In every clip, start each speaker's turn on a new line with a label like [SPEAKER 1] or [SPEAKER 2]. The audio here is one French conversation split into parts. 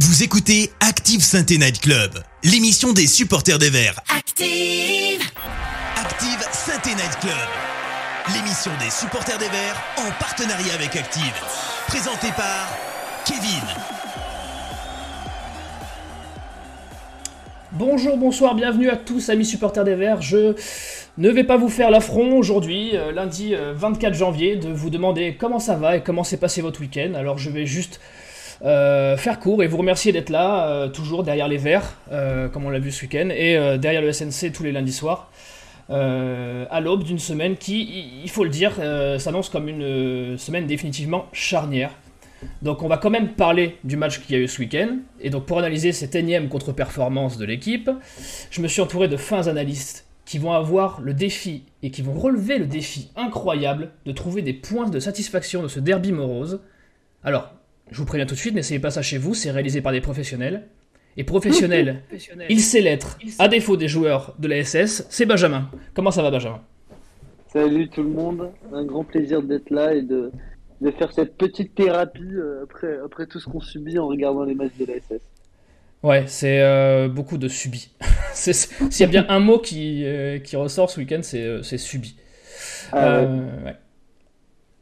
[SPEAKER 1] Vous écoutez Active Sainte Night Club, l'émission des supporters des Verts.
[SPEAKER 2] Active
[SPEAKER 1] Active Sainte Night Club, l'émission des supporters des Verts en partenariat avec Active. Présentée par Kevin.
[SPEAKER 3] Bonjour, bonsoir, bienvenue à tous amis supporters des Verts. Je ne vais pas vous faire l'affront aujourd'hui, euh, lundi euh, 24 janvier, de vous demander comment ça va et comment s'est passé votre week-end. Alors je vais juste euh, faire court et vous remercier d'être là, euh, toujours derrière les Verts, euh, comme on l'a vu ce week-end, et derrière le SNC tous les lundis soirs, à l'aube d'une semaine qui, il faut le dire, s'annonce comme une semaine définitivement charnière. Donc on va quand même parler du match qu'il y a eu ce week-end. Et donc pour analyser cette énième contre-performance de l'équipe, je me suis entouré de fins analystes qui vont avoir le défi et qui vont relever le défi incroyable de trouver des points de satisfaction de ce derby morose. Alors, je vous préviens tout de suite, n'essayez pas ça chez vous, c'est réalisé par des professionnels. Et professionnel, il sait l'être, à défaut des joueurs de la SS, c'est Benjamin. Comment ça va Benjamin?
[SPEAKER 4] Salut tout le monde, un grand plaisir d'être là et de, de faire cette petite thérapie euh, après, après tout ce qu'on subit en regardant les matchs de la SS.
[SPEAKER 3] Ouais, c'est euh, beaucoup de subi. S'il y a bien un mot qui, euh, qui ressort ce week-end, c'est euh, subi.
[SPEAKER 4] Ah ouais.
[SPEAKER 3] Ouais.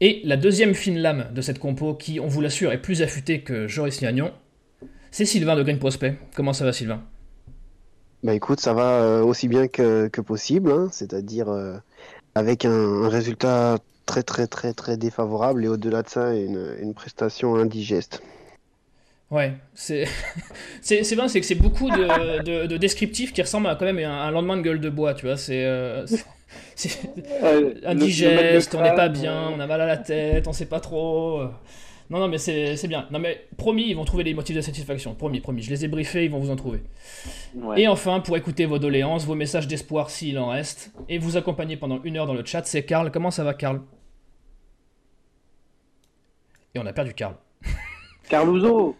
[SPEAKER 3] Et la deuxième fine lame de cette compo, qui, on vous l'assure, est plus affûtée que Joris Liagnon, c'est Sylvain de Green Prospect. Comment ça va, Sylvain?
[SPEAKER 5] Bah écoute, ça va euh, aussi bien que, que possible, hein, c'est-à-dire euh, avec un, un résultat très très très très défavorable et au-delà de ça, une, une prestation indigeste.
[SPEAKER 3] Ouais, c'est c'est c'est vrai, c'est que c'est beaucoup de, de, de descriptifs qui ressemblent à quand même à un lendemain de gueule de bois, tu vois. C'est euh, indigeste, on n'est pas bien, on a mal à la tête, on sait pas trop. Non, non, mais c'est c'est bien. Non, mais promis, ils vont trouver les motifs de satisfaction. Promis, promis. Je les ai briefés, ils vont vous en trouver.
[SPEAKER 4] ouais.
[SPEAKER 3] Et enfin, pour écouter vos doléances, vos messages d'espoir s'il en reste, et vous accompagner pendant une heure dans le chat, c'est Karl. Comment ça va, Karl? Et on a perdu Karl.
[SPEAKER 4] Carluso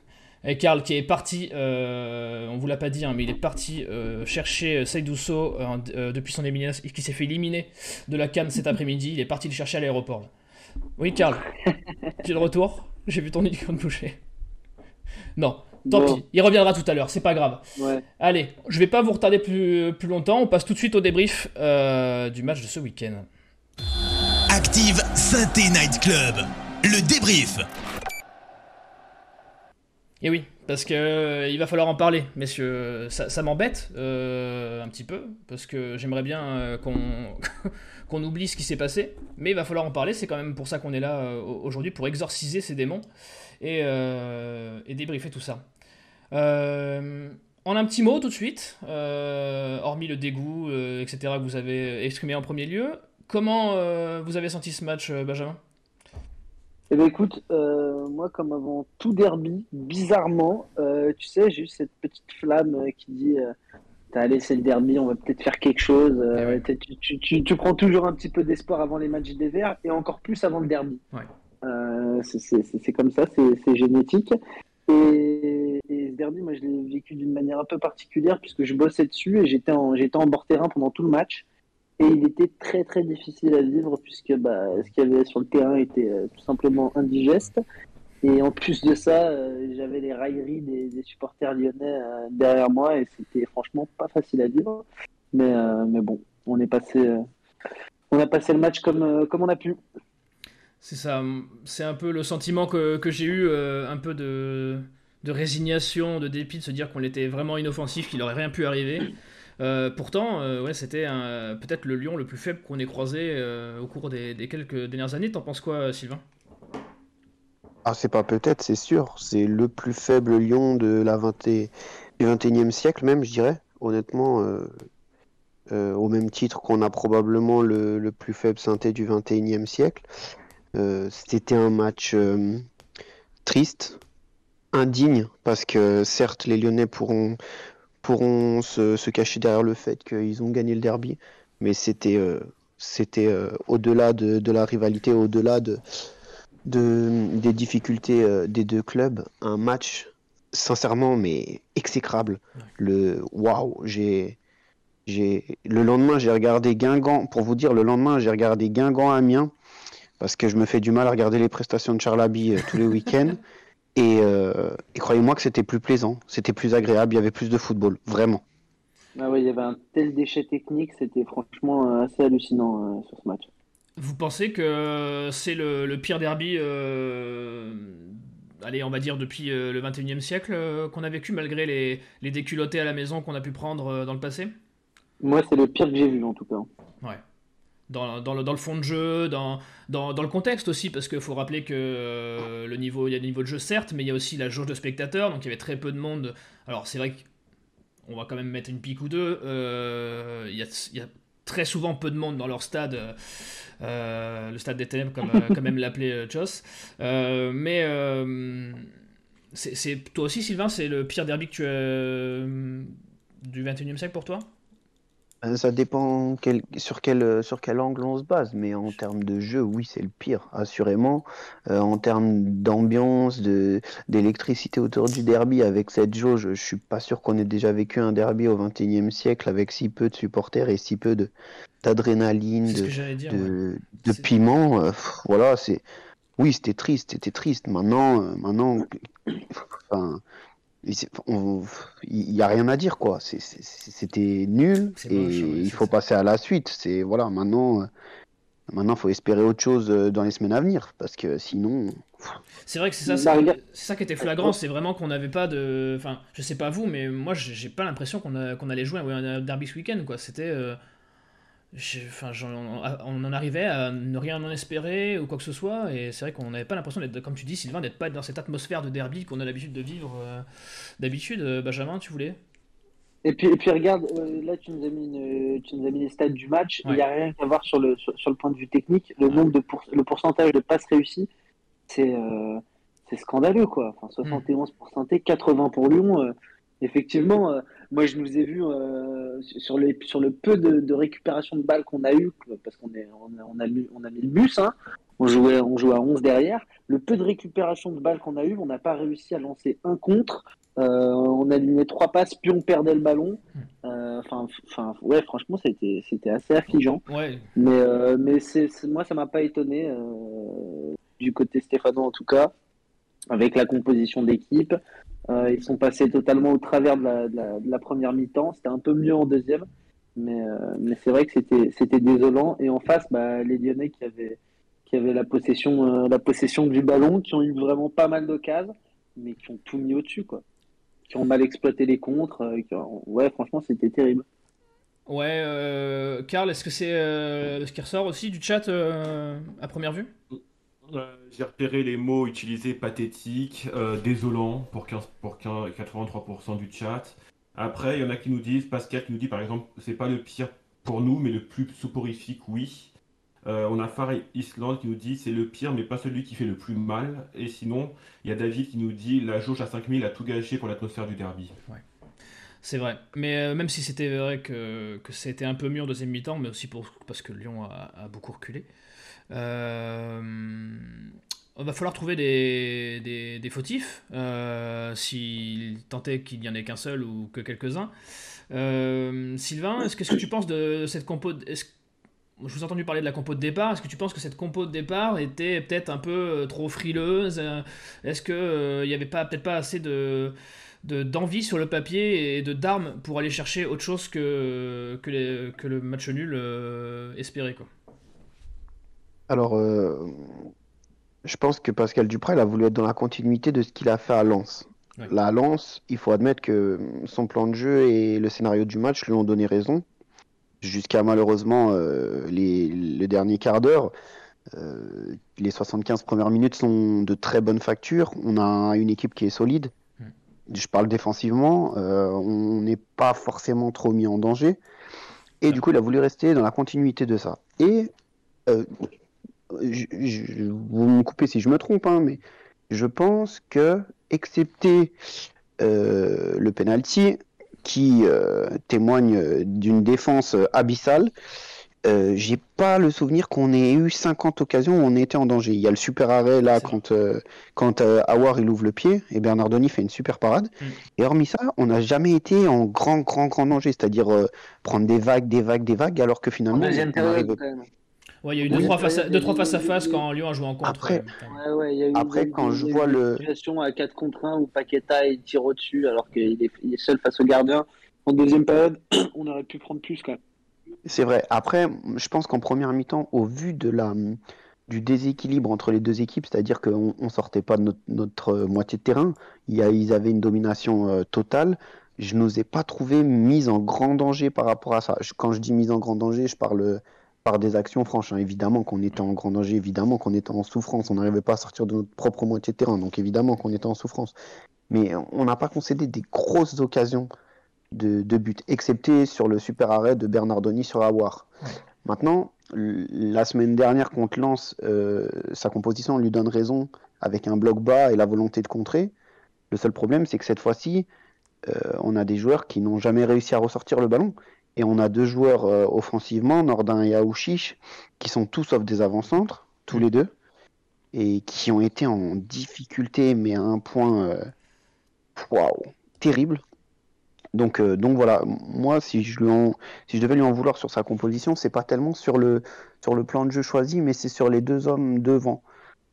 [SPEAKER 3] Et Karl qui est parti, euh, on vous l'a pas dit, hein, mais il est parti euh, chercher Seydouso euh, euh, depuis son élimination, qui s'est fait éliminer de la Cannes cet après-midi. Il est parti le chercher à l'aéroport. Oui, Karl, tu es de retour? J'ai vu ton micro bouger. Non, tant
[SPEAKER 4] Bon.
[SPEAKER 3] pis, il reviendra tout à l'heure, c'est pas grave.
[SPEAKER 4] Ouais.
[SPEAKER 3] Allez, je vais pas vous retarder plus, plus longtemps, on passe tout de suite au débrief euh, du match de ce week-end.
[SPEAKER 1] Active Sainte Night Club, le débrief.
[SPEAKER 3] Et oui, parce que euh, il va falloir en parler, messieurs. Ça, m'embête euh, un petit peu, parce que j'aimerais bien euh, qu'on oublie ce qui s'est passé, mais il va falloir en parler. C'est quand même pour ça qu'on est là aujourd'hui, pour exorciser ces démons et, et débriefer tout ça. En un petit mot tout de suite, hormis le dégoût, etc., que vous avez exprimé en premier lieu, comment vous avez senti ce match, Benjamin?
[SPEAKER 4] Eh ben écoute, euh, moi comme avant tout derby, bizarrement, euh, tu sais, j'ai eu cette petite flamme euh, qui dit euh, T'as laissé le derby, on va peut-être faire quelque chose.
[SPEAKER 3] Eh ouais.
[SPEAKER 4] tu, tu, tu, tu prends toujours un petit peu d'espoir avant les matchs des Verts et encore plus avant le derby.
[SPEAKER 3] Ouais.
[SPEAKER 4] C'est- comme ça, c'est génétique. Et, et ce derby, moi je l'ai vécu d'une manière un peu particulière puisque je bossais dessus et j'étais en, j'étais en bord terrain pendant tout le match. Et il était très très difficile à vivre puisque bah, ce qu'il y avait sur le terrain était euh, tout simplement indigeste. Et en plus de ça, euh, j'avais les railleries des, supporters lyonnais euh, derrière moi et c'était franchement pas facile à vivre. Mais, mais bon, on est passé, on a passé le match comme, comme on a pu.
[SPEAKER 3] C'est ça, c'est un peu le sentiment que, que j'ai eu, un peu de, de résignation, de dépit, de se dire qu'on était vraiment inoffensif, qu'il aurait rien pu arriver. Euh, pourtant, euh, c'était peut-être le lion le plus faible qu'on ait croisé euh, au cours des, quelques dernières années. T'en penses quoi, Sylvain?
[SPEAKER 5] Ah, c'est pas peut-être, c'est sûr, c'est le plus faible lion de la 20 et- du 21e siècle même, je dirais, honnêtement, au même titre qu'on a probablement le, le plus faible synthé du 21e siècle. C'était un match triste, indigne, parce que certes, les Lyonnais pourront, pourront se, se cacher derrière le fait qu'ils ont gagné le derby, mais c'était euh, c'était euh, au-delà de, de la rivalité, au-delà de, de, des difficultés euh, des deux clubs, un match sincèrement mais exécrable. Le waouh, j'ai j'ai le lendemain j'ai regardé Guingamp. Pour vous dire le lendemain j'ai regardé Guingamp Amiens parce que je me fais du mal à regarder les prestations de Charlaby tous les week-ends Et, et croyez-moi que c'était plus plaisant, c'était plus agréable, il y avait plus de football, vraiment.
[SPEAKER 4] Ah ouais, il y avait un tel déchet technique, c'était franchement assez hallucinant sur ce match.
[SPEAKER 3] Vous pensez que c'est le, le, pire derby allez, on va dire depuis euh, le 21e siècle euh, qu'on a vécu, malgré les, les déculottés à la maison qu'on a pu prendre euh, dans le passé?
[SPEAKER 4] Moi, c'est le pire que j'ai vu en tout cas.
[SPEAKER 3] Ouais. Dans, le, le, fond de jeu, dans, le contexte aussi, parce qu'il faut rappeler que le niveau, il y a des niveaux de jeu certes, mais il y a aussi la jauge de spectateurs, donc il y avait très peu de monde. Alors c'est vrai qu'on va quand même mettre une pique ou deux. il, y a, il y a très souvent peu de monde dans leur stade, euh, le stade des ténèbres, comme, euh, même l'appelait euh, Joss. mais c'est toi aussi, Sylvain, c'est le pire derby que tu du 21e siècle pour toi?
[SPEAKER 5] euh, ça dépend sur, quel, euh, sur quel angle on se base, mais en termes de jeu, oui, c'est le pire, assurément. Euh, en termes d'ambiance, d'électricité autour du derby, avec cette jauge, je suis pas sûr qu'on ait déjà vécu un derby au XXIe siècle avec si peu de supporters et si peu d'adrénaline, de, de, piment. voilà, c'est. Oui, c'était triste, c'était triste. Maintenant, maintenant, enfin, il n'y a rien à dire quoi. C'était nul et il faut passer à la suite. C'est voilà maintenant. Euh, maintenant, faut espérer autre chose euh, dans les semaines à venir parce que sinon.
[SPEAKER 3] C'est vrai que c'est ça, c'est ça qui était flagrant, c'est vraiment qu'on n'avait pas de. Enfin, je sais pas vous, mais moi, j'ai pas l'impression qu'on qu'on allait jouer un derby ce week-end, quoi. C'était. Euh, enfin, on en arrivait à ne rien en espérer ou quoi que ce soit, et c'est vrai qu'on n'avait pas l'impression d'être, comme tu dis, Sylvain, d'être pas dans cette atmosphère de derby qu'on a l'habitude de vivre euh, d'habitude. Euh, Benjamin, tu voulais?
[SPEAKER 4] Et puis, et puis regarde, euh, là tu nous as mis, tu nous as mis les stats du match. Il n'y a rien à voir sur le, sur, le point de vue technique. Le nombre de le pourcentage de passes réussies, c'est c'est scandaleux quoi. Enfin, 71 pour saint 80 pour Lyon. effectivement, moi, je nous ai vus euh, sur, les, sur le peu de, récupération de balles qu'on a eu, parce qu'on on, on, a, mis, on a mis le bus, hein. on, jouait, on jouait à 11 derrière. Le peu de récupération de balles qu'on a eu, on n'a pas réussi à lancer un contre. Euh, on a aligné trois passes, puis on perdait le ballon. Euh, enfin, ouais, franchement, c'était, c'était assez affligeant.
[SPEAKER 3] Ouais.
[SPEAKER 4] Mais, mais c'est, moi, ça m'a pas étonné du côté Stéphano en tout cas, avec la composition d'équipe. Euh, ils sont passés totalement au travers de la, première mi-temps. C'était un peu mieux en deuxième. Mais, euh, c'est vrai que c'était désolant. Et en face, bah, les Lyonnais qui avaient, qui avaient la, possession, euh, la possession du ballon, qui ont eu vraiment pas mal d'occasions, mais qui ont tout mis au-dessus. quoi. Qui ont mal exploité les contres. Ouais, franchement, c'était terrible.
[SPEAKER 3] Ouais, Karl, est-ce que c'est ce qui ressort aussi du chat à première vue?
[SPEAKER 2] Euh, j'ai repéré les mots utilisés pathétiques, euh, désolant pour, 15, pour 83% du chat. Après, il y en a qui nous disent, Pascal qui nous dit par exemple, c'est pas le pire pour nous, mais le plus soporifique, oui. Euh, on a Far Island qui nous dit c'est le pire, mais pas celui qui fait le plus mal. Et sinon, il y a David qui nous dit la jauge à 5000 a tout gâché pour l'atmosphère du derby.
[SPEAKER 3] Ouais. C'est vrai. Mais même si c'était vrai que, c'était un peu mieux en deuxième mi-temps, mais aussi parce que Lyon a beaucoup reculé. Euh, il va falloir trouver des, des, fautifs, euh, s'il tentait qu'il n'y en ait qu'un seul ou que quelques-uns. Euh, Sylvain, est-ce que, tu penses de cette compo Je vous ai entendu parler de la compo de départ. Est-ce que tu penses que cette compo de départ était peut-être un peu trop frileuse Est-ce qu'il n'y avait pas peut-être pas assez de d'envie sur le papier et de d'armes pour aller chercher autre chose que, que, que le match nul espéré quoi?
[SPEAKER 5] Alors, euh, je pense que Pascal Duprat, il a voulu être dans la continuité de ce qu'il a fait à Lens. La Lens, il faut admettre que son plan de jeu et le scénario du match lui ont donné raison. Jusqu'à malheureusement euh, les, le dernier quart d'heure. Euh, les 75 premières minutes sont de très bonne facture. On a une équipe qui est solide. Mm. Je parle défensivement. on n'est pas forcément trop mis en danger. Et du coup, il a voulu rester dans la continuité de ça. Et vous me coupez si je me trompe, hein, mais je pense que, excepté euh, le penalty, qui euh, témoigne d'une défense abyssale, euh, j'ai pas le souvenir qu'on ait eu 50 occasions où on était en danger. Il y a le super arrêt là quand, quand Awar il ouvre le pied et Bernardoni fait une super parade. Mm. Et hormis ça, on n'a jamais été en grand, grand, grand danger, c'est-à-dire prendre des vagues, des vagues, des vagues, alors que finalement.
[SPEAKER 4] On, arrive...
[SPEAKER 3] Ouais, il y a eu 2-3
[SPEAKER 4] Oui,
[SPEAKER 3] face, à- deux, trois face à face quand Lyon a joué en contre.
[SPEAKER 5] Après-
[SPEAKER 3] ouais.
[SPEAKER 4] Ouais, il y a eu,
[SPEAKER 5] Après,
[SPEAKER 4] eu-
[SPEAKER 5] quand je vois
[SPEAKER 4] une
[SPEAKER 5] le-
[SPEAKER 4] situation à 4 contre 1 où Paqueta il tire au-dessus alors qu'il est, il est seul face au gardien. En deuxième période, on aurait pu prendre plus quand même.
[SPEAKER 5] C'est vrai. Après, je pense qu'en première mi-temps, au vu de la, du déséquilibre entre les deux équipes, c'est-à-dire qu'on ne sortait pas de notre, notre, euh, moitié de terrain, il y a, ils avaient une domination euh, totale. Je nous ai pas trouvé mise en grand danger par rapport à ça. Je- quand je dis mise en grand danger, je parle euh, par des actions franches. hein. Évidemment qu'on était en grand danger, évidemment qu'on était en souffrance. On n'arrivait pas à sortir de notre propre moitié de terrain, donc évidemment qu'on était en souffrance. Mais on n'a pas concédé des grosses occasions de, de but, excepté sur le super arrêt de Bernardoni sur Awar. Maintenant, la semaine dernière contre Lens, euh, sa composition lui donne raison avec un bloc bas et la volonté de contrer. Le seul problème, c'est que cette fois-ci, euh, on a des joueurs qui n'ont jamais réussi à ressortir le ballon. Et on a deux joueurs euh, offensivement, Nordin et Aouchiche, qui sont tous sauf des avant-centres, tous les deux, et qui ont été en difficulté, mais à un point euh, waouh, terrible. Donc, euh, voilà, moi, si je, devais lui en vouloir sur sa composition, c'est pas tellement sur le, plan de jeu choisi, mais c'est sur les deux hommes devant.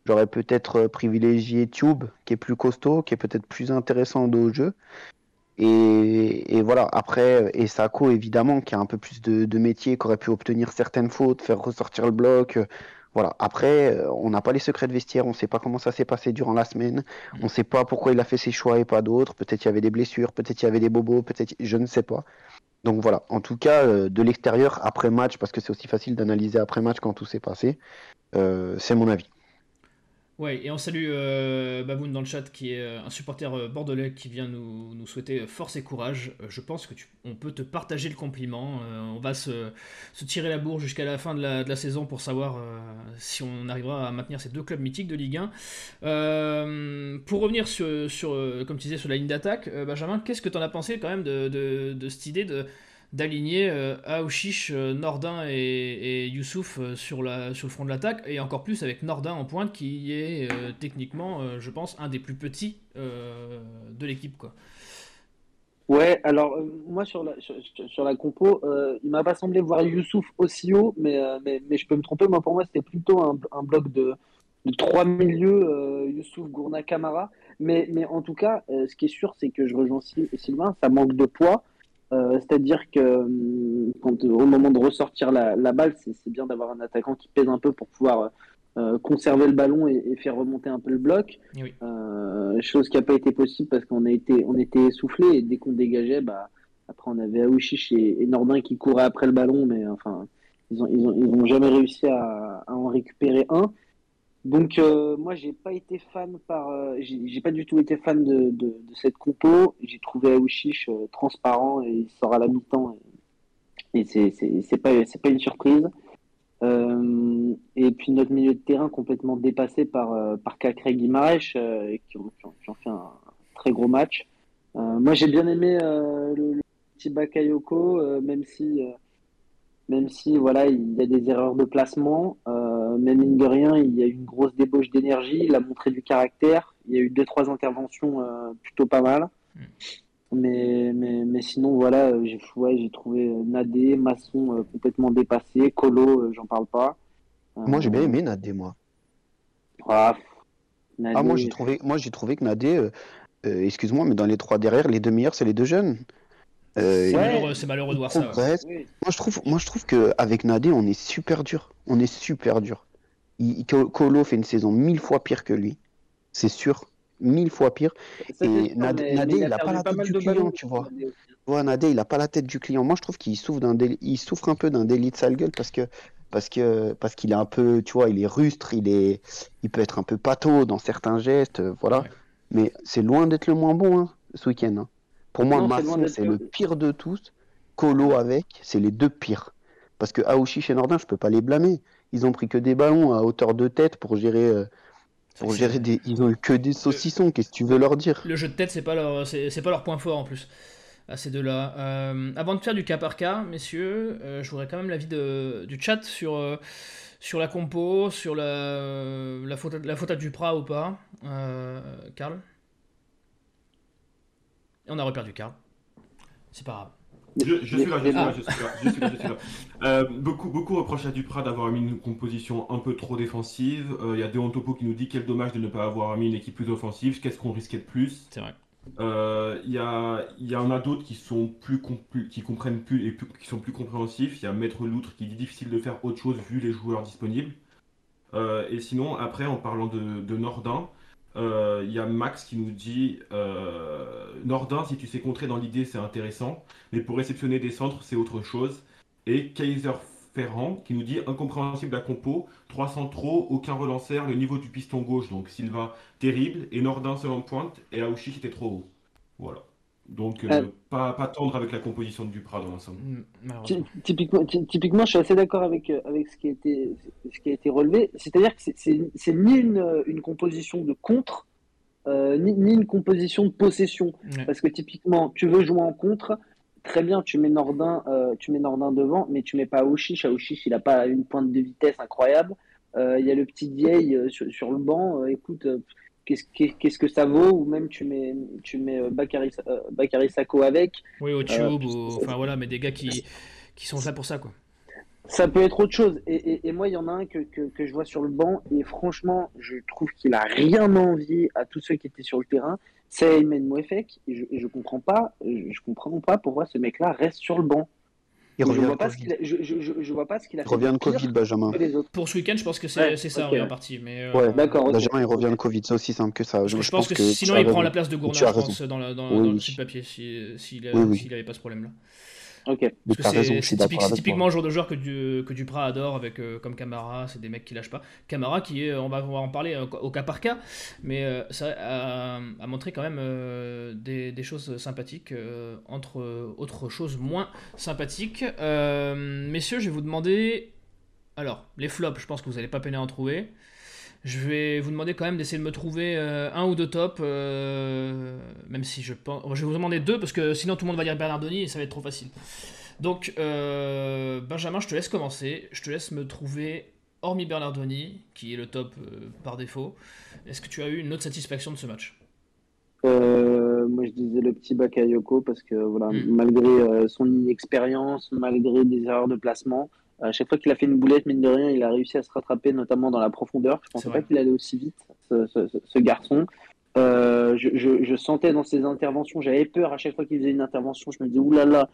[SPEAKER 5] J'aurais peut-être privilégié Tube, qui est plus costaud, qui est peut-être plus intéressant haut jeu. Et, et voilà, après, et Sako, évidemment, qui a un peu plus de, de métier, qui aurait pu obtenir certaines fautes, faire ressortir le bloc. euh, Voilà, après, euh, on n'a pas les secrets de vestiaire, on ne sait pas comment ça s'est passé durant la semaine, on ne sait pas pourquoi il a fait ses choix et pas d'autres. Peut-être il y avait des blessures, peut-être il y avait des bobos, peut-être je ne sais pas. Donc voilà, en tout cas, euh, de l'extérieur, après match, parce que c'est aussi facile d'analyser après match quand tout s'est passé, euh, c'est mon avis.
[SPEAKER 3] Ouais, et on salue euh, Baboun dans le chat qui est euh, un supporter euh, bordelais qui vient nous, nous souhaiter force et courage. Je pense que tu, on peut te partager le compliment. On va se, se tirer la bourre jusqu'à la fin de la, saison pour savoir si on arrivera à maintenir ces deux clubs mythiques de Ligue 1. Euh, pour revenir sur, sur comme tu disais, sur la ligne d'attaque, Benjamin, qu'est-ce que tu en as pensé quand même de, de, de cette idée de d'aligner euh, Aouchiche, euh, Nordin et, Youssouf euh, sur, le front de l'attaque, et encore plus avec Nordin en pointe qui est techniquement, je pense, un des plus petits de l'équipe.
[SPEAKER 4] Ouais, alors moi sur la, sur, la compo, euh, il m'a pas semblé voir Youssouf aussi haut, mais, mais, je peux me tromper. Moi, pour moi, c'était plutôt un, bloc de, trois milieux, Youssouf, Gourna, Camara. Mais, mais en tout cas, ce qui est sûr, c'est que je rejoins Sy- Sylvain, ça manque de poids. Euh, C'est-à-dire que hum, quand, au moment de ressortir la, la balle, c'est bien d'avoir un attaquant qui pèse un peu pour pouvoir euh, conserver le ballon et, et faire remonter un peu le bloc.
[SPEAKER 3] Oui.
[SPEAKER 4] Euh, chose qui n'a pas été possible parce qu'on a été, on était essoufflé et dès qu'on dégageait, bah, après on avait Aouchiche et, et Nordin qui couraient après le ballon, mais enfin, ils ont, ils ont, ils ont jamais réussi à, à en récupérer un. Donc euh, moi j'ai pas été fan par, euh, j'ai pas du tout été fan de, cette compo. J'ai trouvé Aouchiche euh, transparent et il sort à la mi-temps et, et c'est pas pas une surprise. Et puis notre milieu de terrain complètement dépassé par, par Cacré Guimarães, qui, ont, fait un très gros match. Moi j'ai bien aimé le, le petit Bakayoko, même si, même si voilà, il y a des erreurs de placement, mais mine de rien, il y a eu une grosse débauche d'énergie, il a montré du caractère, il y a eu deux trois interventions euh, plutôt pas mal.
[SPEAKER 3] Mm.
[SPEAKER 4] Mais, mais, mais sinon, voilà, euh, j'ai ouais, trouvé euh, Nadé, Masson euh, complètement dépassé, Colo, euh, j'en parle pas. Euh,
[SPEAKER 5] Moi, j'ai bien aimé Nadé, moi.
[SPEAKER 4] ah, Nadé,
[SPEAKER 5] Ah, moi, j'ai trouvé, moi, j'ai trouvé que Nadé, euh, euh, excuse-moi, mais dans les trois derrière, les deux meilleurs, c'est les deux jeunes. Euh,
[SPEAKER 3] C'est
[SPEAKER 4] Ouais.
[SPEAKER 3] malheureux, c'est malheureux de voir ça. ouais.
[SPEAKER 5] progresse.
[SPEAKER 4] oui.
[SPEAKER 5] Moi, je trouve, moi, je trouve qu'avec Nadé, on est super dur. On est super dur. Il, Colo fait une saison mille fois pire que lui. C'est sûr. Mille fois pire.
[SPEAKER 4] Ça,
[SPEAKER 5] Et Nadé-
[SPEAKER 4] mais-
[SPEAKER 5] Nadé,
[SPEAKER 4] mais
[SPEAKER 5] il a pas la tête du client,
[SPEAKER 4] ballons,
[SPEAKER 5] tu vois. Ouais, Nadé, il a pas la tête du client. Moi, je trouve qu'il souffre d'un il souffre un peu d'un délit de sale gueule parce que parce que parce qu'il est un peu, tu vois, il est rustre, il est, il peut être un peu pâteau dans certains gestes, euh, voilà.
[SPEAKER 3] Ouais.
[SPEAKER 5] Mais c'est loin d'être le moins bon hein, ce week-end. hein. Pour moi, Masson, c'est
[SPEAKER 4] le-
[SPEAKER 5] pire de tous. Colo avec, c'est les deux pires. Parce que Aouchiche et Nordin, je peux pas les blâmer. Ils ont pris que des ballons à hauteur de tête pour gérer, euh, pour gérer des. Ils ont eu que des saucissons. Qu'est-ce que tu veux leur dire?
[SPEAKER 3] Le jeu de tête, c'est pas leur, c'est, c'est pas leur point fort en plus. À ces deux-là. Euh, avant de faire du cas par cas, messieurs, euh, je voudrais quand même l'avis de, du chat sur, euh, sur la compo, sur la, la, faute, à- la faute à Duprat ou pas. Euh, Karl? Et on a reperdu Karl. C'est pas grave.
[SPEAKER 2] Je, je, suis là, je suis là, je suis là, je suis là, je suis là. Euh, beaucoup, beaucoup reprochent à Duprat d'avoir mis une composition un peu trop défensive. Euh, Il y a Deon Topo qui nous dit quel dommage de ne pas avoir mis une équipe plus offensive. Qu'est-ce qu'on risquait de plus?
[SPEAKER 3] C'est vrai.
[SPEAKER 2] Euh, Il y, a, y en a d'autres qui sont plus, com- plus- qui comprennent plus et plus- qui sont plus compréhensifs. Il y a Maître Loutre qui dit difficile de faire autre chose vu les joueurs disponibles. Euh, et sinon, après, en parlant de, de Nordin, euh, il y a Max qui nous dit euh, Nordin, si tu sais contrer dans l'idée, c'est intéressant, mais pour réceptionner des centres, c'est autre chose. Et Kaiser Ferrand qui nous dit incompréhensible la compo, 300 trop, aucun relanceur, le niveau du piston gauche, donc Silva terrible, et Nordin seul en pointe, et Aouchi qui était trop haut. Voilà. Donc, euh,
[SPEAKER 4] Euh.
[SPEAKER 2] pas, pas tendre avec la composition de Duprat dans l'ensemble.
[SPEAKER 3] Mm.
[SPEAKER 4] Ty- Typiquement, ty- typiquement, je suis assez d'accord avec, euh, avec ce, qui a été, ce qui a été relevé. C'est-à-dire que c'est- ni une, une composition de contre, euh, ni, ni une composition de possession.
[SPEAKER 3] Ouais.
[SPEAKER 4] Parce que typiquement, tu veux jouer en contre, très bien, tu mets Nordin, euh, tu mets Nordin devant, mais tu mets pas Aouchiche. Aouchiche, il a pas une pointe de vitesse incroyable. Euh, Il y a le petit vieil sur, sur le banc. Euh, écoute, euh, qu'est-ce qu'est- qu'est-ce que ça vaut Ou même tu mets, tu mets euh, Bakary, euh, Bakary Sako avec.
[SPEAKER 3] Oui, au
[SPEAKER 4] Euh,
[SPEAKER 3] tube, ou... enfin voilà, mais des gars qui, qui sont là pour ça, quoi.
[SPEAKER 4] Ça peut être autre chose. Et, et- et moi, il y en a un que, que, que je vois sur le banc, et franchement, je trouve qu'il a rien envie à tous ceux qui étaient sur le terrain. C'est Aymen Mouefek, et je, et je comprends pas, je, je comprends pas pourquoi ce mec-là reste sur le banc.
[SPEAKER 5] Il
[SPEAKER 4] je
[SPEAKER 5] revient
[SPEAKER 4] vois
[SPEAKER 5] de
[SPEAKER 4] pas ce
[SPEAKER 5] Covid.
[SPEAKER 4] qu'il a, je, je, je, je vois pas ce qu'il a
[SPEAKER 5] Il
[SPEAKER 4] fait
[SPEAKER 5] revient de Covid, Benjamin.
[SPEAKER 3] Pour ce week-end, je pense que c'est
[SPEAKER 4] Ouais,
[SPEAKER 3] c'est ça,
[SPEAKER 4] ok,
[SPEAKER 3] oui, en partie. Mais, euh,
[SPEAKER 5] Ouais,
[SPEAKER 4] D'accord.
[SPEAKER 5] Benjamin, il revient de Covid, c'est aussi simple que ça.
[SPEAKER 3] je, pense que, sinon, il prend la place de Gourna, je pense, dans, la- dans,
[SPEAKER 5] Oui,
[SPEAKER 3] dans le petit papier, si- s'il
[SPEAKER 5] Oui, oui.
[SPEAKER 3] s'il avait pas ce problème-là.
[SPEAKER 4] Ok.
[SPEAKER 3] C'est
[SPEAKER 5] raison, je
[SPEAKER 3] c'est
[SPEAKER 5] suis
[SPEAKER 3] typique-
[SPEAKER 5] d'accord
[SPEAKER 3] c'est
[SPEAKER 5] avec
[SPEAKER 3] typiquement le genre de joueur que, du, que Duprat adore, avec, euh, comme Camara, c'est des mecs qui lâchent pas. Camara, qui est, on va, on va en parler euh, au cas par cas, mais euh, ça a, a montré quand même euh, des, des choses sympathiques, euh, entre euh, autres choses moins sympathiques. Euh, messieurs, je vais vous demander. Alors, les flops, je pense que vous n'allez pas peiner à en trouver. Je vais vous demander quand même d'essayer de me trouver euh, un ou deux tops, euh, même si je pense. Je vais vous demander deux parce que sinon tout le monde va dire Bernardoni et ça va être trop facile. Donc, euh, Benjamin, je te laisse commencer. Je te laisse me trouver, hormis Bernardoni, qui est le top par défaut. Est-ce que tu as eu une autre satisfaction de ce match?
[SPEAKER 4] Moi, je disais le petit Bakayoko parce que voilà,
[SPEAKER 3] Mm.
[SPEAKER 4] malgré son inexpérience, malgré des erreurs de placement, à chaque fois qu'il a fait une boulette, mine de rien, il a réussi à se rattraper, notamment dans la profondeur. Je
[SPEAKER 3] C'est
[SPEAKER 4] pensais pas qu'il allait aussi vite, ce, ce- ce- ce garçon. Euh, je, je- je sentais dans ses interventions, j'avais peur à chaque fois qu'il faisait une intervention. Je me disais, oulala,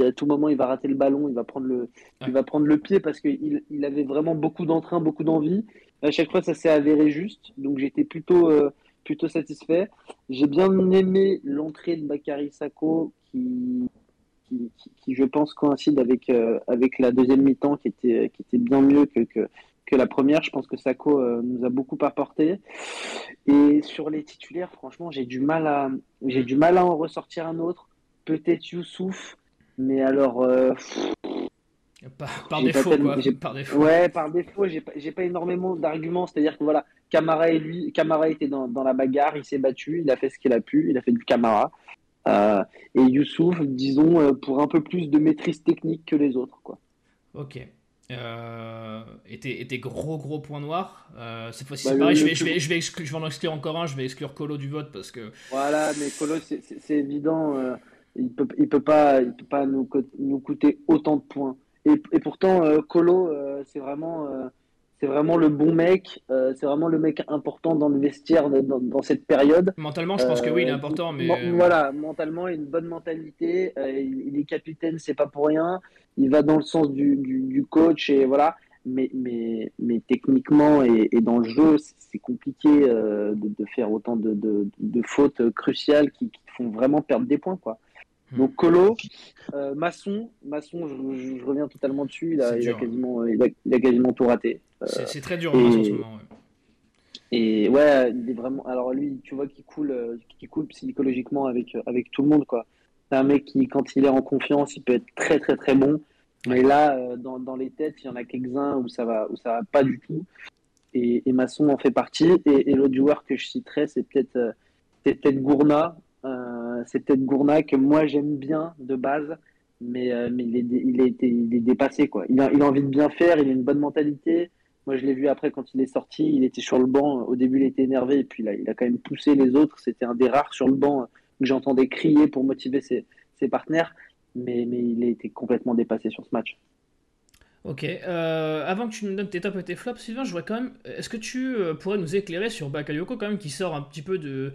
[SPEAKER 4] à tout moment, il va rater le ballon, il va prendre le,
[SPEAKER 3] Ouais.
[SPEAKER 4] il va prendre le pied parce qu'il il avait vraiment beaucoup d'entrain, beaucoup d'envie. À chaque fois, ça s'est avéré juste. Donc, j'étais plutôt, euh, plutôt satisfait. J'ai bien aimé l'entrée de Bakary Sako qui, qui, qui- qui, je pense, coïncide avec, euh, avec la deuxième mi-temps qui était, qui était bien mieux que, que, que la première. Je pense que Sako euh, nous a beaucoup apporté. Et sur les titulaires, franchement, j'ai du mal à, j'ai du mal à en ressortir un autre. Peut-être Youssouf, mais alors, euh,
[SPEAKER 3] Par, défaut,
[SPEAKER 4] tellement-
[SPEAKER 3] quoi.
[SPEAKER 4] j'ai-
[SPEAKER 3] Par défaut.
[SPEAKER 4] Ouais, par défaut, j'ai pas, pas énormément d'arguments. C'est-à-dire que voilà, Camara et lui, Camara était dans, dans la bagarre, il s'est battu, il a fait ce qu'il a pu, il a fait du Camara. Euh, et Youssouf, disons, euh, pour un peu plus de maîtrise technique que les autres. Quoi.
[SPEAKER 3] Ok. Euh, et, tes, et tes gros gros points noirs, euh, cette fois-ci
[SPEAKER 4] Bah,
[SPEAKER 3] c'est pareil, je vais, je, vais, je, vais exclure- je vais en exclure encore un, je vais exclure Colo du vote parce que
[SPEAKER 4] Voilà, mais Colo, c'est- évident, euh, il peut, il peut pas, il peut pas nous, nous coûter autant de points. Et, et pourtant, Colo, c'est vraiment, c'est vraiment le bon mec, euh, c'est vraiment le mec important dans le vestiaire de- dans, dans cette période.
[SPEAKER 3] mentalement je pense que oui il est
[SPEAKER 4] Euh,
[SPEAKER 3] important, mais
[SPEAKER 4] mon- Voilà, mentalement, il a une bonne mentalité. euh, il, il est capitaine, c'est pas pour rien. Il va dans le sens du, du, du coach et voilà. Mais, mais, mais techniquement et, et dans le jeu, c'est c'est compliqué euh, de, de faire autant de, de, de fautes cruciales qui, qui font vraiment perdre des points. Quoi.
[SPEAKER 3] Hmm.
[SPEAKER 4] Donc Colo, euh, Masson, Masson, je, je- je reviens totalement dessus. Il a,
[SPEAKER 3] C'est
[SPEAKER 4] il a
[SPEAKER 3] dur.
[SPEAKER 4] quasiment, il a, il a quasiment tout raté.
[SPEAKER 3] c'est c'est très dur
[SPEAKER 4] et-
[SPEAKER 3] en ce moment. ouais.
[SPEAKER 4] Et ouais, il est vraiment. Alors lui, tu vois qu'il coule, euh, coule psychologiquement avec, euh, avec tout le monde, quoi. C'est un mec qui, quand il est en confiance, il peut être très très très bon. Mais là, euh, dans, dans les têtes, il y en a quelques-uns où ça va, où ça va pas du tout. Et, et Masson en fait partie. Et, et l'autre joueur que je citerai, c'est peut-être, euh, c'est peut-être Gourna. Euh, c'est peut-être Gourna que moi j'aime bien de base, mais, euh, il, est, il, été, il est dépassé, quoi. Il a, il a envie de bien faire, il a une bonne mentalité. Moi, je l'ai vu après quand il est sorti, il était sur le banc. Au début, il était énervé, et puis là, il a quand même poussé les autres. C'était un des rares sur le banc que j'entendais crier pour motiver ses, partenaires. mais, mais il a été complètement dépassé sur ce match.
[SPEAKER 3] Ok, euh, avant que tu nous donnes tes tops et tes flops, Sylvain, je vois quand même. Est-ce que tu euh, pourrais nous éclairer sur Bakayoko, quand même, qui sort un petit peu de,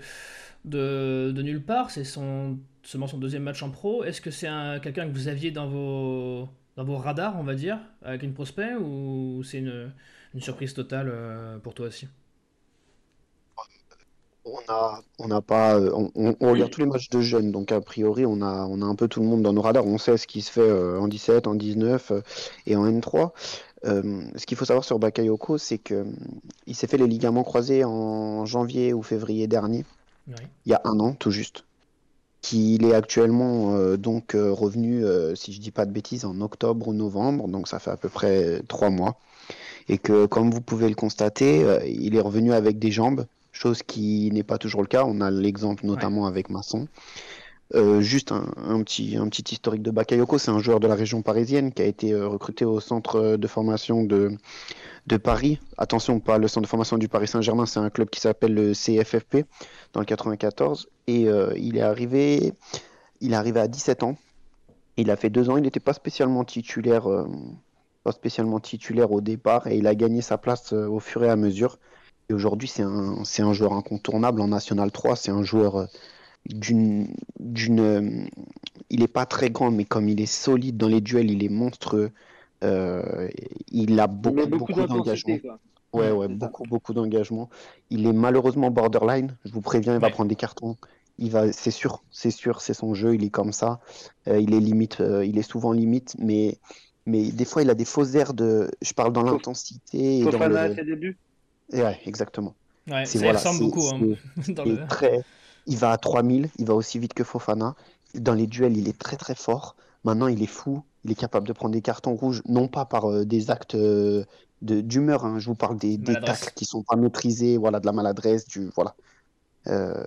[SPEAKER 3] de, de nulle part C'est son, seulement son deuxième match en pro. Est-ce que c'est quelqu'un que vous aviez dans vos, dans vos radars, on va dire, avec une prospect, ou c'est une, une surprise totale euh, pour toi aussi?
[SPEAKER 5] On a, on n'a pas, on, on- on regarde tous les matchs de jeunes, donc a priori on a, on a un peu tout le monde dans nos radars. On sait ce qui se fait euh, en 17, en 19 euh, et en N3. Euh, ce qu'il faut savoir sur Bakayoko, c'est que il s'est fait les ligaments croisés en janvier ou février dernier,
[SPEAKER 3] Oui.
[SPEAKER 5] il y a un an tout juste. Qu'il est actuellement euh, donc euh, revenu, euh, si je dis pas de bêtises, en octobre ou novembre, donc ça fait à peu près trois mois. Et que comme vous pouvez le constater, euh, il est revenu avec des jambes, chose qui n'est pas toujours le cas. On a l'exemple notamment avec Masson. Juste un, un petit, un petit historique de Bakayoko, c'est un joueur de la région parisienne qui a été recruté au centre de formation de, de Paris. Attention, pas le centre de formation du Paris Saint-Germain, c'est un club qui s'appelle le CFFP dans le 94. Et euh, il est arrivé, il est arrivé à 17 ans. Il a fait deux ans, il n'était pas spécialement titulaire, euh, pas spécialement titulaire au départ, et il a gagné sa place euh, au fur et à mesure. Et aujourd'hui, c'est un, c'est un joueur incontournable en National 3. C'est un joueur d'une, d'une, il est pas très grand, mais comme il est solide dans les duels, il est monstrueux. Euh, il a beaucoup,
[SPEAKER 4] beaucoup
[SPEAKER 5] beaucoup d'engagement. Ouais, ouais, beaucoup, beaucoup d'engagement. Il est malheureusement borderline. Je vous préviens, il va
[SPEAKER 3] Ouais.
[SPEAKER 5] prendre des cartons. Il va, c'est sûr, c'est sûr, c'est son jeu. Il est comme ça. Euh, il est limite, euh, il est souvent limite, mais, mais des fois, il a des fausses airs de. Je parle dans l'intensité et dans
[SPEAKER 4] Fofana à
[SPEAKER 5] le.
[SPEAKER 4] ses débuts
[SPEAKER 5] Ouais, exactement.
[SPEAKER 3] Ouais,
[SPEAKER 5] C'est
[SPEAKER 3] ça y
[SPEAKER 5] voilà,
[SPEAKER 3] ressemble
[SPEAKER 5] c'est-
[SPEAKER 3] beaucoup hein, dans
[SPEAKER 5] Il
[SPEAKER 3] le-
[SPEAKER 5] est très, il va à 3000, il va aussi vite que Fofana. Dans les duels, il est très très fort. Maintenant, il est fou. Il est capable de prendre des cartons rouges, non pas par euh, des actes euh, d'humeur. hein. Je vous parle des, des tacles qui sont pas maîtrisés, voilà, de la maladresse, du voilà. Euh,